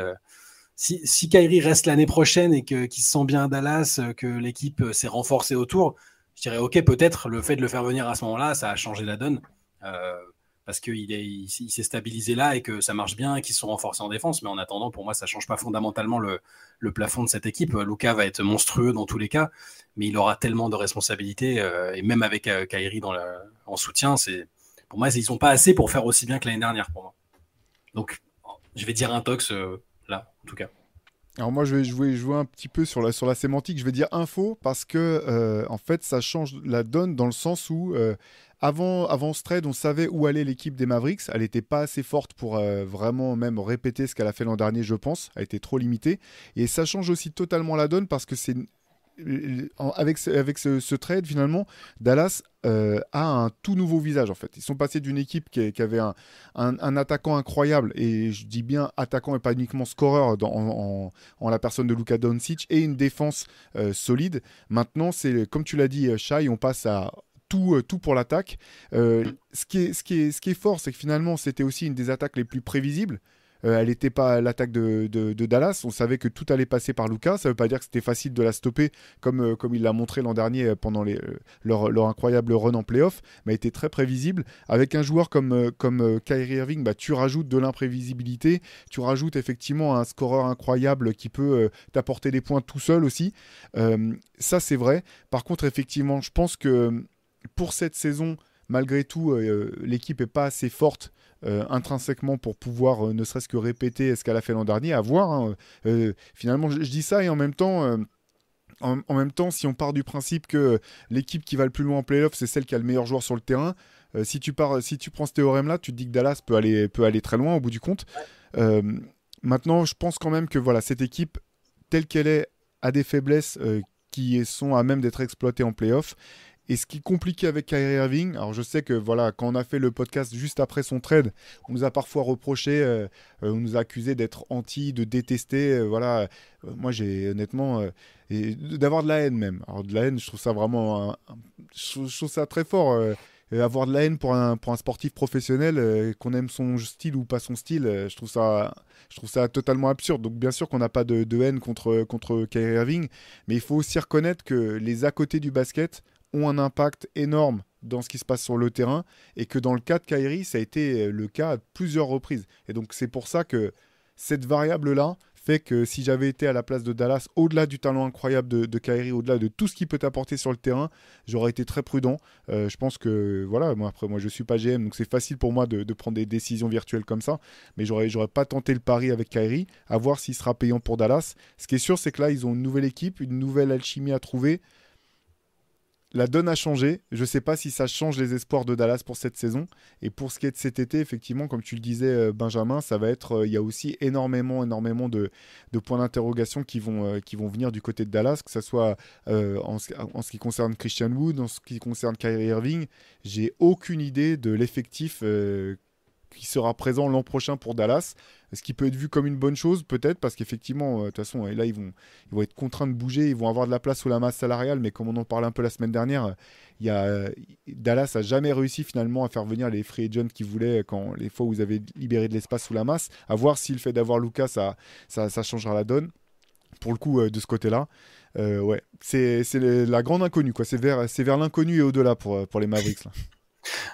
si, si Kyrie reste l'année prochaine et qu'il se sent bien à Dallas, euh, que l'équipe euh, s'est renforcée autour, je dirais ok, peut-être le fait de le faire venir à ce moment-là, ça a changé la donne. Euh, parce qu'il il, s'est stabilisé là et que ça marche bien et qu'ils sont renforcés en défense. Mais en attendant, pour moi, ça change pas fondamentalement le, plafond de cette équipe. Luca va être monstrueux dans tous les cas, mais il aura tellement de responsabilités. et même avec Kyrie dans en soutien, pour moi, ils sont pas assez pour faire aussi bien que l'année dernière pour moi. Donc, je vais dire un tox là, en tout cas. Alors moi je vais jouer, un petit peu sur la, sémantique, je vais dire info parce que euh, en fait ça change la donne dans le sens où euh, avant, avant ce trade on savait où allait l'équipe des Mavericks, elle n'était pas assez forte pour euh, vraiment même répéter ce qu'elle a fait l'an dernier je pense, elle était trop limitée et ça change aussi totalement la donne parce que c'est avec, ce, avec ce, trade, finalement, Dallas euh, a un tout nouveau visage, en fait. Ils sont passés d'une équipe qui, avait un, un, attaquant incroyable, et je dis bien attaquant et pas uniquement scoreur en, en, la personne de Luka Doncic, et une défense euh, solide. Maintenant, c'est comme tu l'as dit, Shai, on passe à tout, euh, tout pour l'attaque. ce, qui est, ce, ce qui est fort, c'est que finalement, c'était aussi une des attaques les plus prévisibles. Euh, elle n'était pas l'attaque de, Dallas. On savait que tout allait passer par Lucas. Ça ne veut pas dire que c'était facile de la stopper, comme, euh, comme il l'a montré l'an dernier euh, pendant les, leur, incroyable run en playoff, mais était très prévisible. Avec un joueur comme, comme Kyrie Irving, bah, tu rajoutes de l'imprévisibilité, tu rajoutes effectivement un scoreur incroyable qui peut t'apporter des points tout seul aussi. ça, c'est vrai. Par contre, effectivement, je pense que pour cette saison, malgré tout, l'équipe n'est pas assez forte euh, intrinsèquement pour pouvoir euh, ne serait-ce que répéter ce qu'elle a fait l'an dernier, à voir. Hein. Euh, finalement, je, dis ça et en même temps. En, même temps, si on part du principe que l'équipe qui va le plus loin en playoff, c'est celle qui a le meilleur joueur sur le terrain, si, tu pars, si tu prends ce théorème-là, tu te dis que Dallas peut aller, peut aller très loin au bout du compte. maintenant, je pense quand même que voilà, cette équipe, telle qu'elle est, a des faiblesses qui sont à même d'être exploitées en playoff. Et ce qui est compliqué avec Kyrie Irving, alors je sais que voilà, quand on a fait le podcast juste après son trade, on nous a parfois reproché, euh, euh, on nous a accusé d'être anti, de détester. Euh, voilà, moi j'ai honnêtement d'avoir de la haine même. Alors de la haine, je trouve ça vraiment, je, trouve ça très fort. avoir de la haine pour un, pour un sportif professionnel, qu'on aime son style ou pas son style, je trouve ça, je trouve ça totalement absurde. Donc bien sûr qu'on n'a pas de, de, haine contre, contre Kyrie Irving, mais il faut aussi reconnaître que les à côté du basket ont un impact énorme dans ce qui se passe sur le terrain et que dans le cas de Kyrie, ça a été euh, le cas à plusieurs reprises. Et donc c'est pour ça que cette variable-là fait que si j'avais été à la place de Dallas, au-delà du talent incroyable de, de au-delà de tout ce qu'il peut apporter sur le terrain, j'aurais été très prudent. Euh, je pense que, voilà, moi après, moi je suis pas GM, donc c'est facile pour moi de, de, prendre des décisions virtuelles comme ça, mais j'aurais, j'aurais pas tenté le pari avec Kyrie, à voir s'il sera payant pour Dallas. Ce qui est sûr, c'est que là, ils ont une nouvelle équipe, une nouvelle alchimie à trouver la donne a changé. Je ne sais pas si ça change les espoirs de Dallas pour cette saison. Et pour ce qui est de cet été, effectivement, comme tu le disais, euh, Benjamin, ça va être. Euh, il y a aussi énormément, énormément de, points d'interrogation qui vont, euh, qui vont venir du côté de Dallas, que ce soit en, ce, qui concerne Christian Wood, en ce qui concerne Kyrie Irving. J'ai aucune idée de l'effectif qui sera présent l'an prochain pour Dallas. Ce qui peut être vu comme une bonne chose, peut-être, parce qu'effectivement, de toute façon, là, ils vont, ils vont être contraints de bouger, ils vont avoir de la place sous la masse salariale, mais comme on en parlait un peu la semaine dernière, y a, Dallas a jamais réussi finalement à faire venir les free agents qu'ils voulaient quand les fois où vous avez libéré de l'espace sous la masse. À voir si le fait d'avoir Lucas, ça, ça, changera la donne. Pour le coup, de ce côté-là. Euh, ouais, c'est la grande inconnue, quoi. C'est vers, vers l'inconnu et au-delà pour, pour les Mavericks. Là.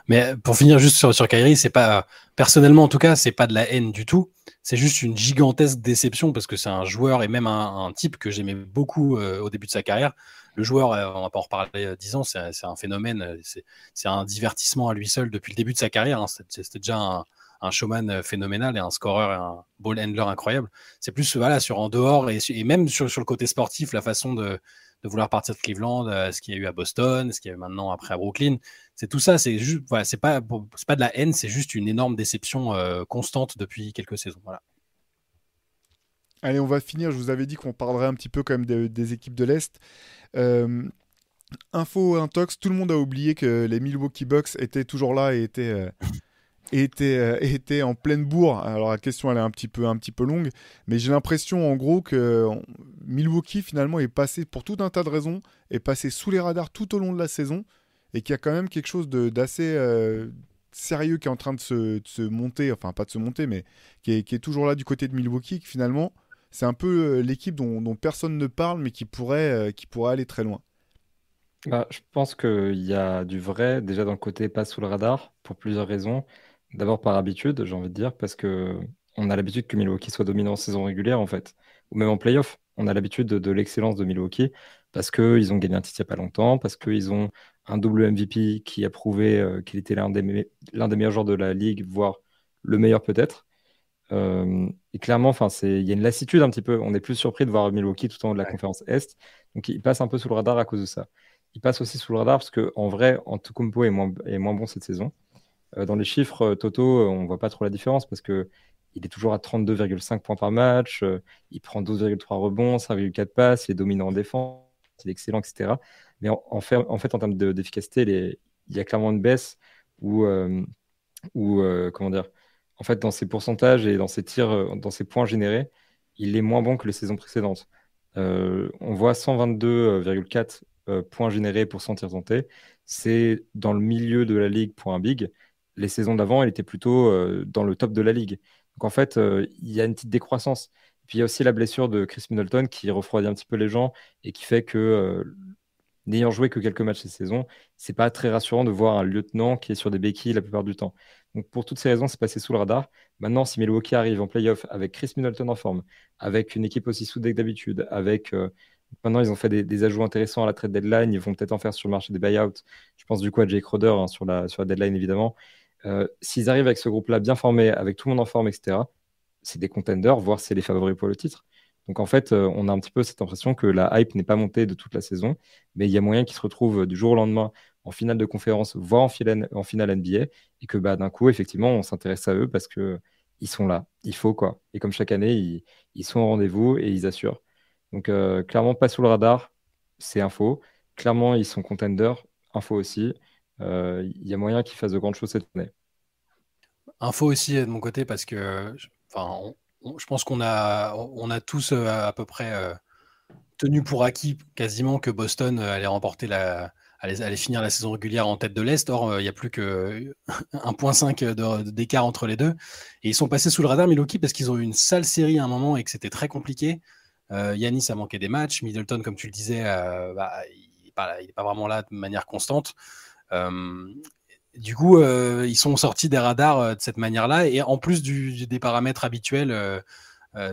Mais pour finir juste sur, sur c'est pas personnellement en tout cas, c'est pas de la haine du tout. C'est juste une gigantesque déception parce que c'est un joueur et même un, type que j'aimais beaucoup euh, au début de sa carrière. Le joueur, euh, on va pas en reparler dix ans, c'est un phénomène, c'est un divertissement à lui seul depuis le début de sa carrière. Hein. C'était déjà un, showman euh, phénoménal et un scoreur et un ball handler incroyable. C'est plus voilà, sur en dehors et, même sur, le côté sportif, la façon de, de vouloir partir de Cleveland, euh, ce qu'il y a eu à Boston, ce qu'il y a eu maintenant après à Brooklyn. C'est tout ça, c'est juste, voilà, c'est pas, c'est pas de la haine, c'est juste une énorme déception euh, constante depuis quelques saisons. Voilà. Allez, on va finir. Je vous avais dit qu'on parlerait un petit peu quand même des, équipes de l'Est. info intox, tout le monde a oublié que les Milwaukee Bucks étaient toujours là et étaient, était, euh, était en pleine bourre. Alors la question elle est un petit peu, un petit peu longue, mais j'ai l'impression en gros que Milwaukee finalement est passé pour tout un tas de raisons, est passé sous les radars tout au long de la saison et qu'il y a quand même quelque chose d'assez euh, sérieux qui est en train de se, monter, enfin pas de se monter, mais qui est, toujours là du côté de Milwaukee, que finalement c'est un peu euh, l'équipe dont, personne ne parle mais qui pourrait, qui pourrait aller très loin. Bah, je pense qu'il y a du vrai déjà dans le côté pas sous le radar pour plusieurs raisons. D'abord par habitude, j'ai envie de dire, parce que on a l'habitude que Milwaukee soit dominant en saison régulière, en fait, ou même en playoff. On a l'habitude de, l'excellence de Milwaukee parce qu'ils ont gagné un titre il n'y a pas longtemps, parce qu'ils ont un double MVP qui a prouvé euh, qu'il était l'un des, meilleurs joueurs de la ligue, voire le meilleur peut-être. Euh, et clairement, il y a une lassitude un petit peu. On est plus surpris de voir Milwaukee tout au long de la conférence Est. Donc, il passe un peu sous le radar à cause de ça. Il passe aussi sous le radar parce qu'en vrai, Antetokounmpo est moins, est moins bon cette saison. Euh, dans les chiffres totaux, on ne voit pas trop la différence parce que il est toujours à 32,5 points par match, il prend 12,3 rebonds, 5,4 passes, il est dominant en défense, il est excellent, etc. Mais en, fait, en, termes d'efficacité, il y a clairement une baisse où, comment dire, en fait, dans ses pourcentages et dans ses tirs, dans ses points générés, il est moins bon que les saisons précédentes. on voit 122,4 points générés pour 100 tirs tentés. C'est dans le milieu de la ligue pour un big les saisons d'avant, elle était plutôt euh, dans le top de la ligue. Donc en fait, euh, il y a une petite décroissance. puis il y a aussi la blessure de Chris Middleton qui refroidit un petit peu les gens et qui fait que, euh, n'ayant joué que quelques matchs cette saison, c'est pas très rassurant de voir un lieutenant qui est sur des béquilles la plupart du temps. Donc pour toutes ces raisons, c'est passé sous le radar. Maintenant, si Milwaukee arrive en playoff avec Chris Middleton en forme, avec une équipe aussi soudée que d'habitude, avec Maintenant, ils ont fait des, ajouts intéressants à la trade deadline. Ils vont peut-être en faire sur le marché des buyouts. Je pense du coup à Jake Roder hein, sur, la, sur la deadline, évidemment. Euh, s'ils arrivent avec ce groupe-là bien formé, avec tout le monde en forme, etc., c'est des contenders, voire c'est les favoris pour le titre. Donc en fait, euh, on a un petit peu cette impression que la hype n'est pas montée de toute la saison, mais il y a moyen qu'ils se retrouvent du jour au lendemain en finale de conférence, voire en finale, NBA, et que bah, d'un coup, effectivement, on s'intéresse à eux parce que ils sont là, il faut quoi. Et comme chaque année, ils, sont au rendez-vous et ils assurent. Donc euh, clairement, pas sous le radar, c'est info. Clairement, ils sont contenders, info aussi. Euh, il y a moyen qu'il fasse de grandes choses cette année. Info aussi de mon côté parce que je pense qu'on a, on a tous euh, à peu près euh, tenu pour acquis quasiment que Boston allait remporter la, allait, finir la saison régulière en tête de l'Est. Or, il n'y a plus que 1.5 d'écart entre les deux. Et ils sont passés sous le radar Milwaukee parce qu'ils ont eu une sale série à un moment et que c'était très compliqué. Yanis a manqué des matchs. Middleton, comme tu le disais, bah, il n'est pas, vraiment là de manière constante. Euh, du coup, euh, ils sont sortis des radars euh, de cette manière-là, et en plus des paramètres habituels,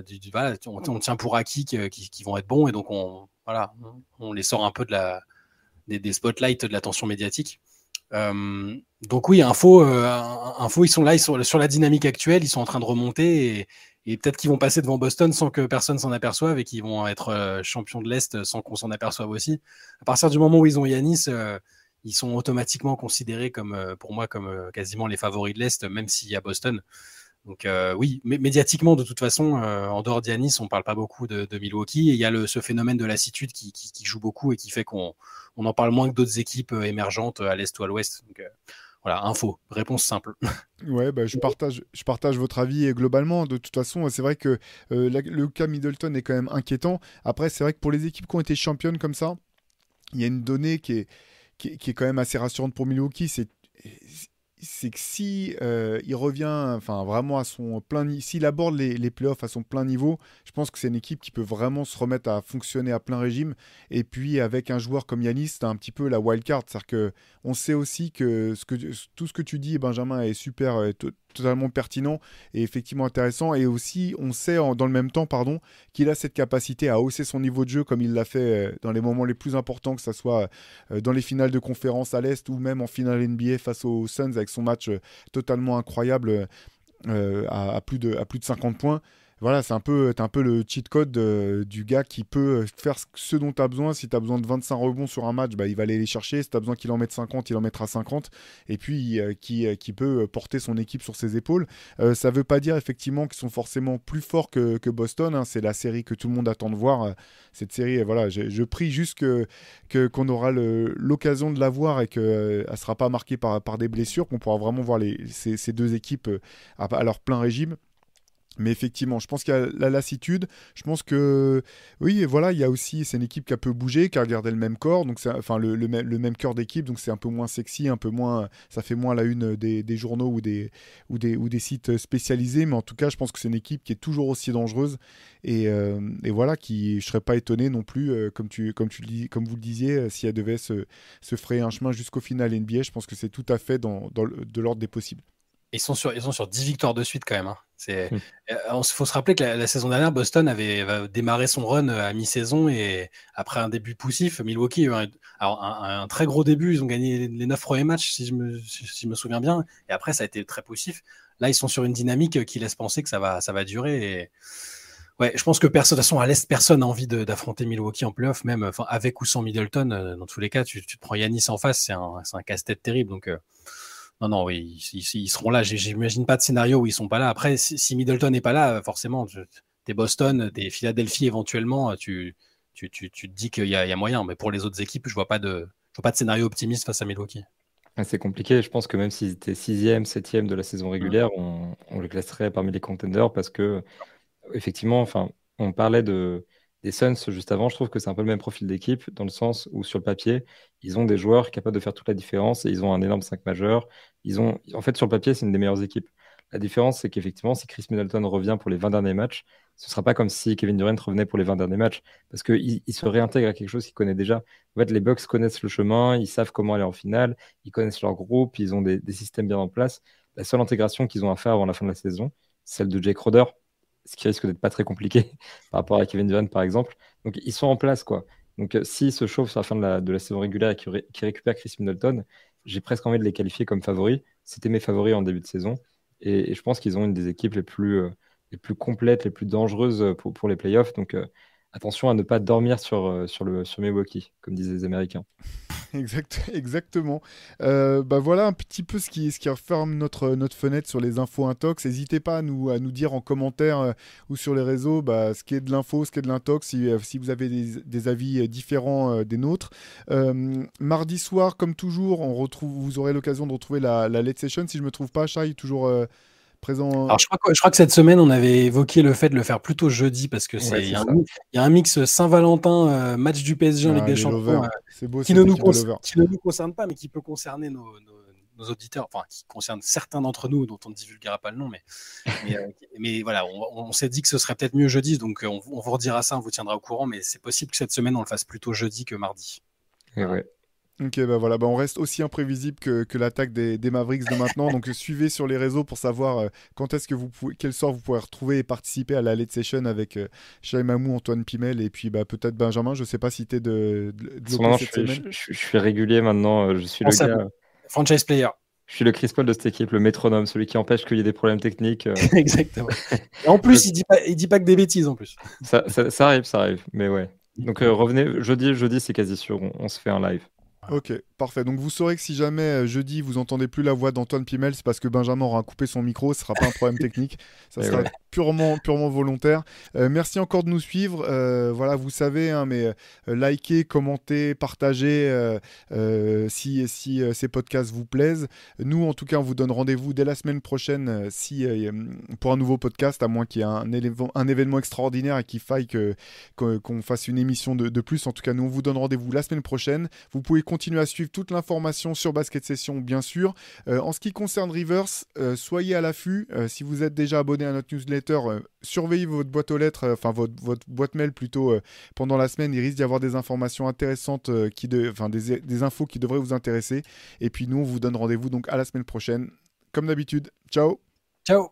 du, on, tient pour acquis qu'ils vont être bons, et donc on, les sort un peu des, spotlights de l'attention médiatique. donc oui, info, info, ils sont là, ils sont sur la dynamique actuelle, ils sont en train de remonter et, peut-être qu'ils vont passer devant Boston sans que personne s'en aperçoive et qu'ils vont être champions de l'Est sans qu'on s'en aperçoive aussi. À partir du moment où ils ont Yanis, ils sont automatiquement considérés comme, euh, pour moi, comme euh, quasiment les favoris de l'Est, même s'il y a Boston. Donc euh, oui, mais médiatiquement, de toute façon, en dehors d'Yanis, on parle pas beaucoup de, Milwaukee. Et il y a le, ce phénomène de lassitude qui, qui, joue beaucoup et qui fait qu'on on en parle moins que d'autres équipes émergentes à l'Est ou à l'Ouest. Donc Voilà, info, réponse simple. Ouais, bah, je, partage, je partage votre avis globalement. De toute façon, c'est vrai que le cas Middleton est quand même inquiétant. Après, c'est vrai que pour les équipes qui ont été championnes comme ça, il y a une donnée qui est, qui est, quand même assez rassurante pour Milwaukee. C'est c'est que si euh, il revient enfin vraiment à son plein s'il aborde les, les playoffs à son plein niveau, je pense que c'est une équipe qui peut vraiment se remettre à fonctionner à plein régime. Et puis avec un joueur comme Yanis, c'est un petit peu la wild card, c'est-à-dire que on sait aussi que, ce que tout ce que tu dis, Benjamin, est super, to- totalement pertinent et effectivement intéressant. Et aussi, on sait dans le même temps, pardon, qu'il a cette capacité à hausser son niveau de jeu comme il l'a fait euh, dans les moments les plus importants, que ce soit euh, dans les finales de conférence à l'Est ou même en finale NBA face aux Suns avec son match euh, totalement incroyable plus de, à plus de 50 points. Voilà, c'est un peu, un peu le cheat code euh, du gars qui peut faire ce- dont tu as besoin. Si tu as besoin de 25 rebonds sur un match, bah, il va aller les chercher. Si tu as besoin qu'il en mette 50, il en mettra 50. Et puis, euh, qui, euh, peut porter son équipe sur ses épaules. Euh, ça veut pas dire effectivement qu'ils sont forcément plus forts que, Boston. hein. C'est la série que tout le monde attend de voir. Euh, Cette série, euh, voilà, je, prie juste que que- qu'on aura l'occasion de la voir et qu'elle ne sera pas marquée par, des blessures, qu'on pourra vraiment voir ces, deux équipes euh, à leur plein régime. Mais effectivement, je pense qu'il y a la lassitude. Je pense que oui, voilà, il y a aussi, c'est une équipe qui a peu bougé, qui a gardé le même corps, donc enfin le, même- cœur d'équipe, donc c'est un peu moins sexy, un peu moins, ça fait moins la une des, journaux ou des, ou, des, sites spécialisés. Mais en tout cas, je pense que c'est une équipe qui est toujours aussi dangereuse et, euh, voilà, qui, je serais pas étonné non plus, euh, comme tu, comme tu comme vous le disiez, euh, si elle devait se, se frayer un chemin jusqu'au final NBA, je pense que c'est tout à fait dans, de l'ordre des possibles. Ils sont sur, ils sont sur 10 victoires de suite quand même. hein. C'est, Mm. euh, on s- faut se rappeler que la, la saison dernière, Boston avait, démarré son run euh, à mi-saison et après un début poussif, Milwaukee a eu un, alors un, un très gros début. Ils ont gagné les 9 premiers matchs, si je, me, si, si je me souviens bien. Et après, ça a été très poussif. Là, ils sont sur une dynamique qui laisse penser que ça va, ça va durer. Et... Ouais, je pense que personne, de toute façon, à l'Est, personne n'a envie d'affronter Milwaukee en playoff, même enfin, avec ou sans Middleton. euh, dans tous les cas, tu, tu te prends Yanis en face, c'est un, casse-tête terrible. Donc, euh, non, non, oui, ils, seront là. J'imagine pas de scénario où ils sont pas là. Après, si, Middleton n'est pas là, forcément, tu- t'es Boston, t'es Philadelphie éventuellement, tu, tu, tu, tu te dis qu'il y, a il y a moyen. Mais pour les autres équipes, je vois pas de, je vois pas de scénario optimiste face à Milwaukee. Ouais, C'est compliqué. Je pense que même s'ils étaient sixième, septième de la saison régulière, on, on les classerait parmi les contenders parce que, effectivement, enfin, on parlait de, des Suns juste avant. Je trouve que c'est un peu le même profil d'équipe dans le sens où, sur le papier, ils ont des joueurs capables de faire toute la différence et ils ont un énorme 5 majeur. Ils ont, en fait, sur le papier, c'est une des meilleures équipes. La différence, c'est qu'effectivement, si Chris Middleton revient pour les 20 derniers matchs, ce ne sera pas comme si Kevin Durant revenait pour les 20 derniers matchs parce qu'il il se réintègre à quelque chose qu'il connaît déjà. En fait, les Bucks connaissent le chemin, ils savent comment aller en finale, ils connaissent leur groupe, ils ont des, des systèmes bien en place. La seule intégration qu'ils ont à faire avant la fin de la saison, celle de Jake Roder, ce qui risque d'être pas très compliqué par rapport à Kevin Durant, par exemple. Donc, ils sont en place, quoi. Donc, euh, s'ils se chauffent sur la fin de la, saison régulière et qu'ils ré- qu'ils récupèrent Chris Middleton, j'ai presque envie de les qualifier comme favoris. C'était mes favoris en début de saison. Et, je pense qu'ils ont une des équipes les plus, euh, les plus complètes, les plus dangereuses pour, pour les playoffs. Donc, euh, attention à ne pas dormir sur, euh, sur, le, sur Milwaukee, comme disaient les Américains. Exact, exactement. Euh, bah voilà un petit peu ce qui, ce qui referme notre, notre fenêtre sur les infos intox. N'hésitez pas à nous, à nous dire en commentaire euh, ou sur les réseaux bah, ce qui est de l'info, ce qui est de l'intox, si, vous avez des, avis différents des nôtres. Mardi soir, comme toujours, on retrouve, vous aurez l'occasion de retrouver la, la late session. Si je me trouve pas, Shai, toujours présent. Alors, je crois, que, je crois que cette semaine, on avait évoqué le fait de le faire plutôt jeudi parce que c'est Ouais, il c'est y, y a un mix Saint-Valentin, euh, match du PSG en Ah, Ligue des les Champions, euh, C'est beau, qui, ne nous équipe de concer- lovers. qui ne nous concerne pas, mais qui peut concerner nos, nos- nos auditeurs, enfin, qui concerne certains d'entre nous, dont on ne divulguera pas le nom, mais, mais, euh, mais voilà, on, on s'est dit que ce serait peut-être mieux jeudi, donc euh, on, on vous redira ça, on vous tiendra au courant, mais c'est possible que cette semaine, on le fasse plutôt jeudi que mardi. Et ouais. Ok, bah voilà, bah on reste aussi imprévisible que, que l'attaque des, des Mavericks de maintenant. Donc suivez sur les réseaux pour savoir euh, quand est-ce que vous pouvez, quel sort vous pourrez retrouver et participer à la late session avec euh, Shai Mamou, Antoine Pimel et puis bah, peut-être Benjamin. Je sais pas si t'es de, de, de je suis, semaine. je, je- je suis régulier maintenant. euh, Je suis le gars. Franchise player. Je suis le Chris Paul de cette équipe, le métronome, celui qui empêche qu'il y ait des problèmes techniques. euh, Exactement. Et en plus, il dit pas, il dit pas que des bêtises en plus. ça, ça- ça arrive, ça arrive. Mais ouais. Donc euh, revenez, jeudi, jeudi c'est quasi sûr, on, on se fait un live. Ok, Parfait. Donc vous saurez que si jamais euh, jeudi vous entendez plus la voix d'Antoine Pimel, c'est parce que Benjamin aura coupé son micro. Ce sera pas un problème technique. Ça Et sera ouais. purement, purement volontaire. Euh, merci encore de nous suivre. Euh, voilà, vous savez, hein, mais euh, likez, commentez, partagez si, si ces podcasts vous plaisent. Nous, en tout cas, on vous donne rendez-vous dès la semaine prochaine si, euh, pour un nouveau podcast, à moins qu'il y ait un, événement extraordinaire et qu'il faille que, que- qu'on fasse une émission de, de plus. En tout cas, nous, on vous donne rendez-vous la semaine prochaine. Vous pouvez continuer à suivre toute l'information sur Basket Session, bien sûr. Euh, en ce qui concerne Rivers, euh, soyez à l'affût. Euh, si vous êtes déjà abonné à notre newsletter, surveillez votre boîte aux lettres, enfin votre, votre boîte mail plutôt pendant la semaine. Il risque d'y avoir des informations intéressantes, qui de, enfin des, des infos qui devraient vous intéresser. Et puis nous, on vous donne rendez-vous donc à la semaine prochaine. Comme d'habitude. Ciao Ciao.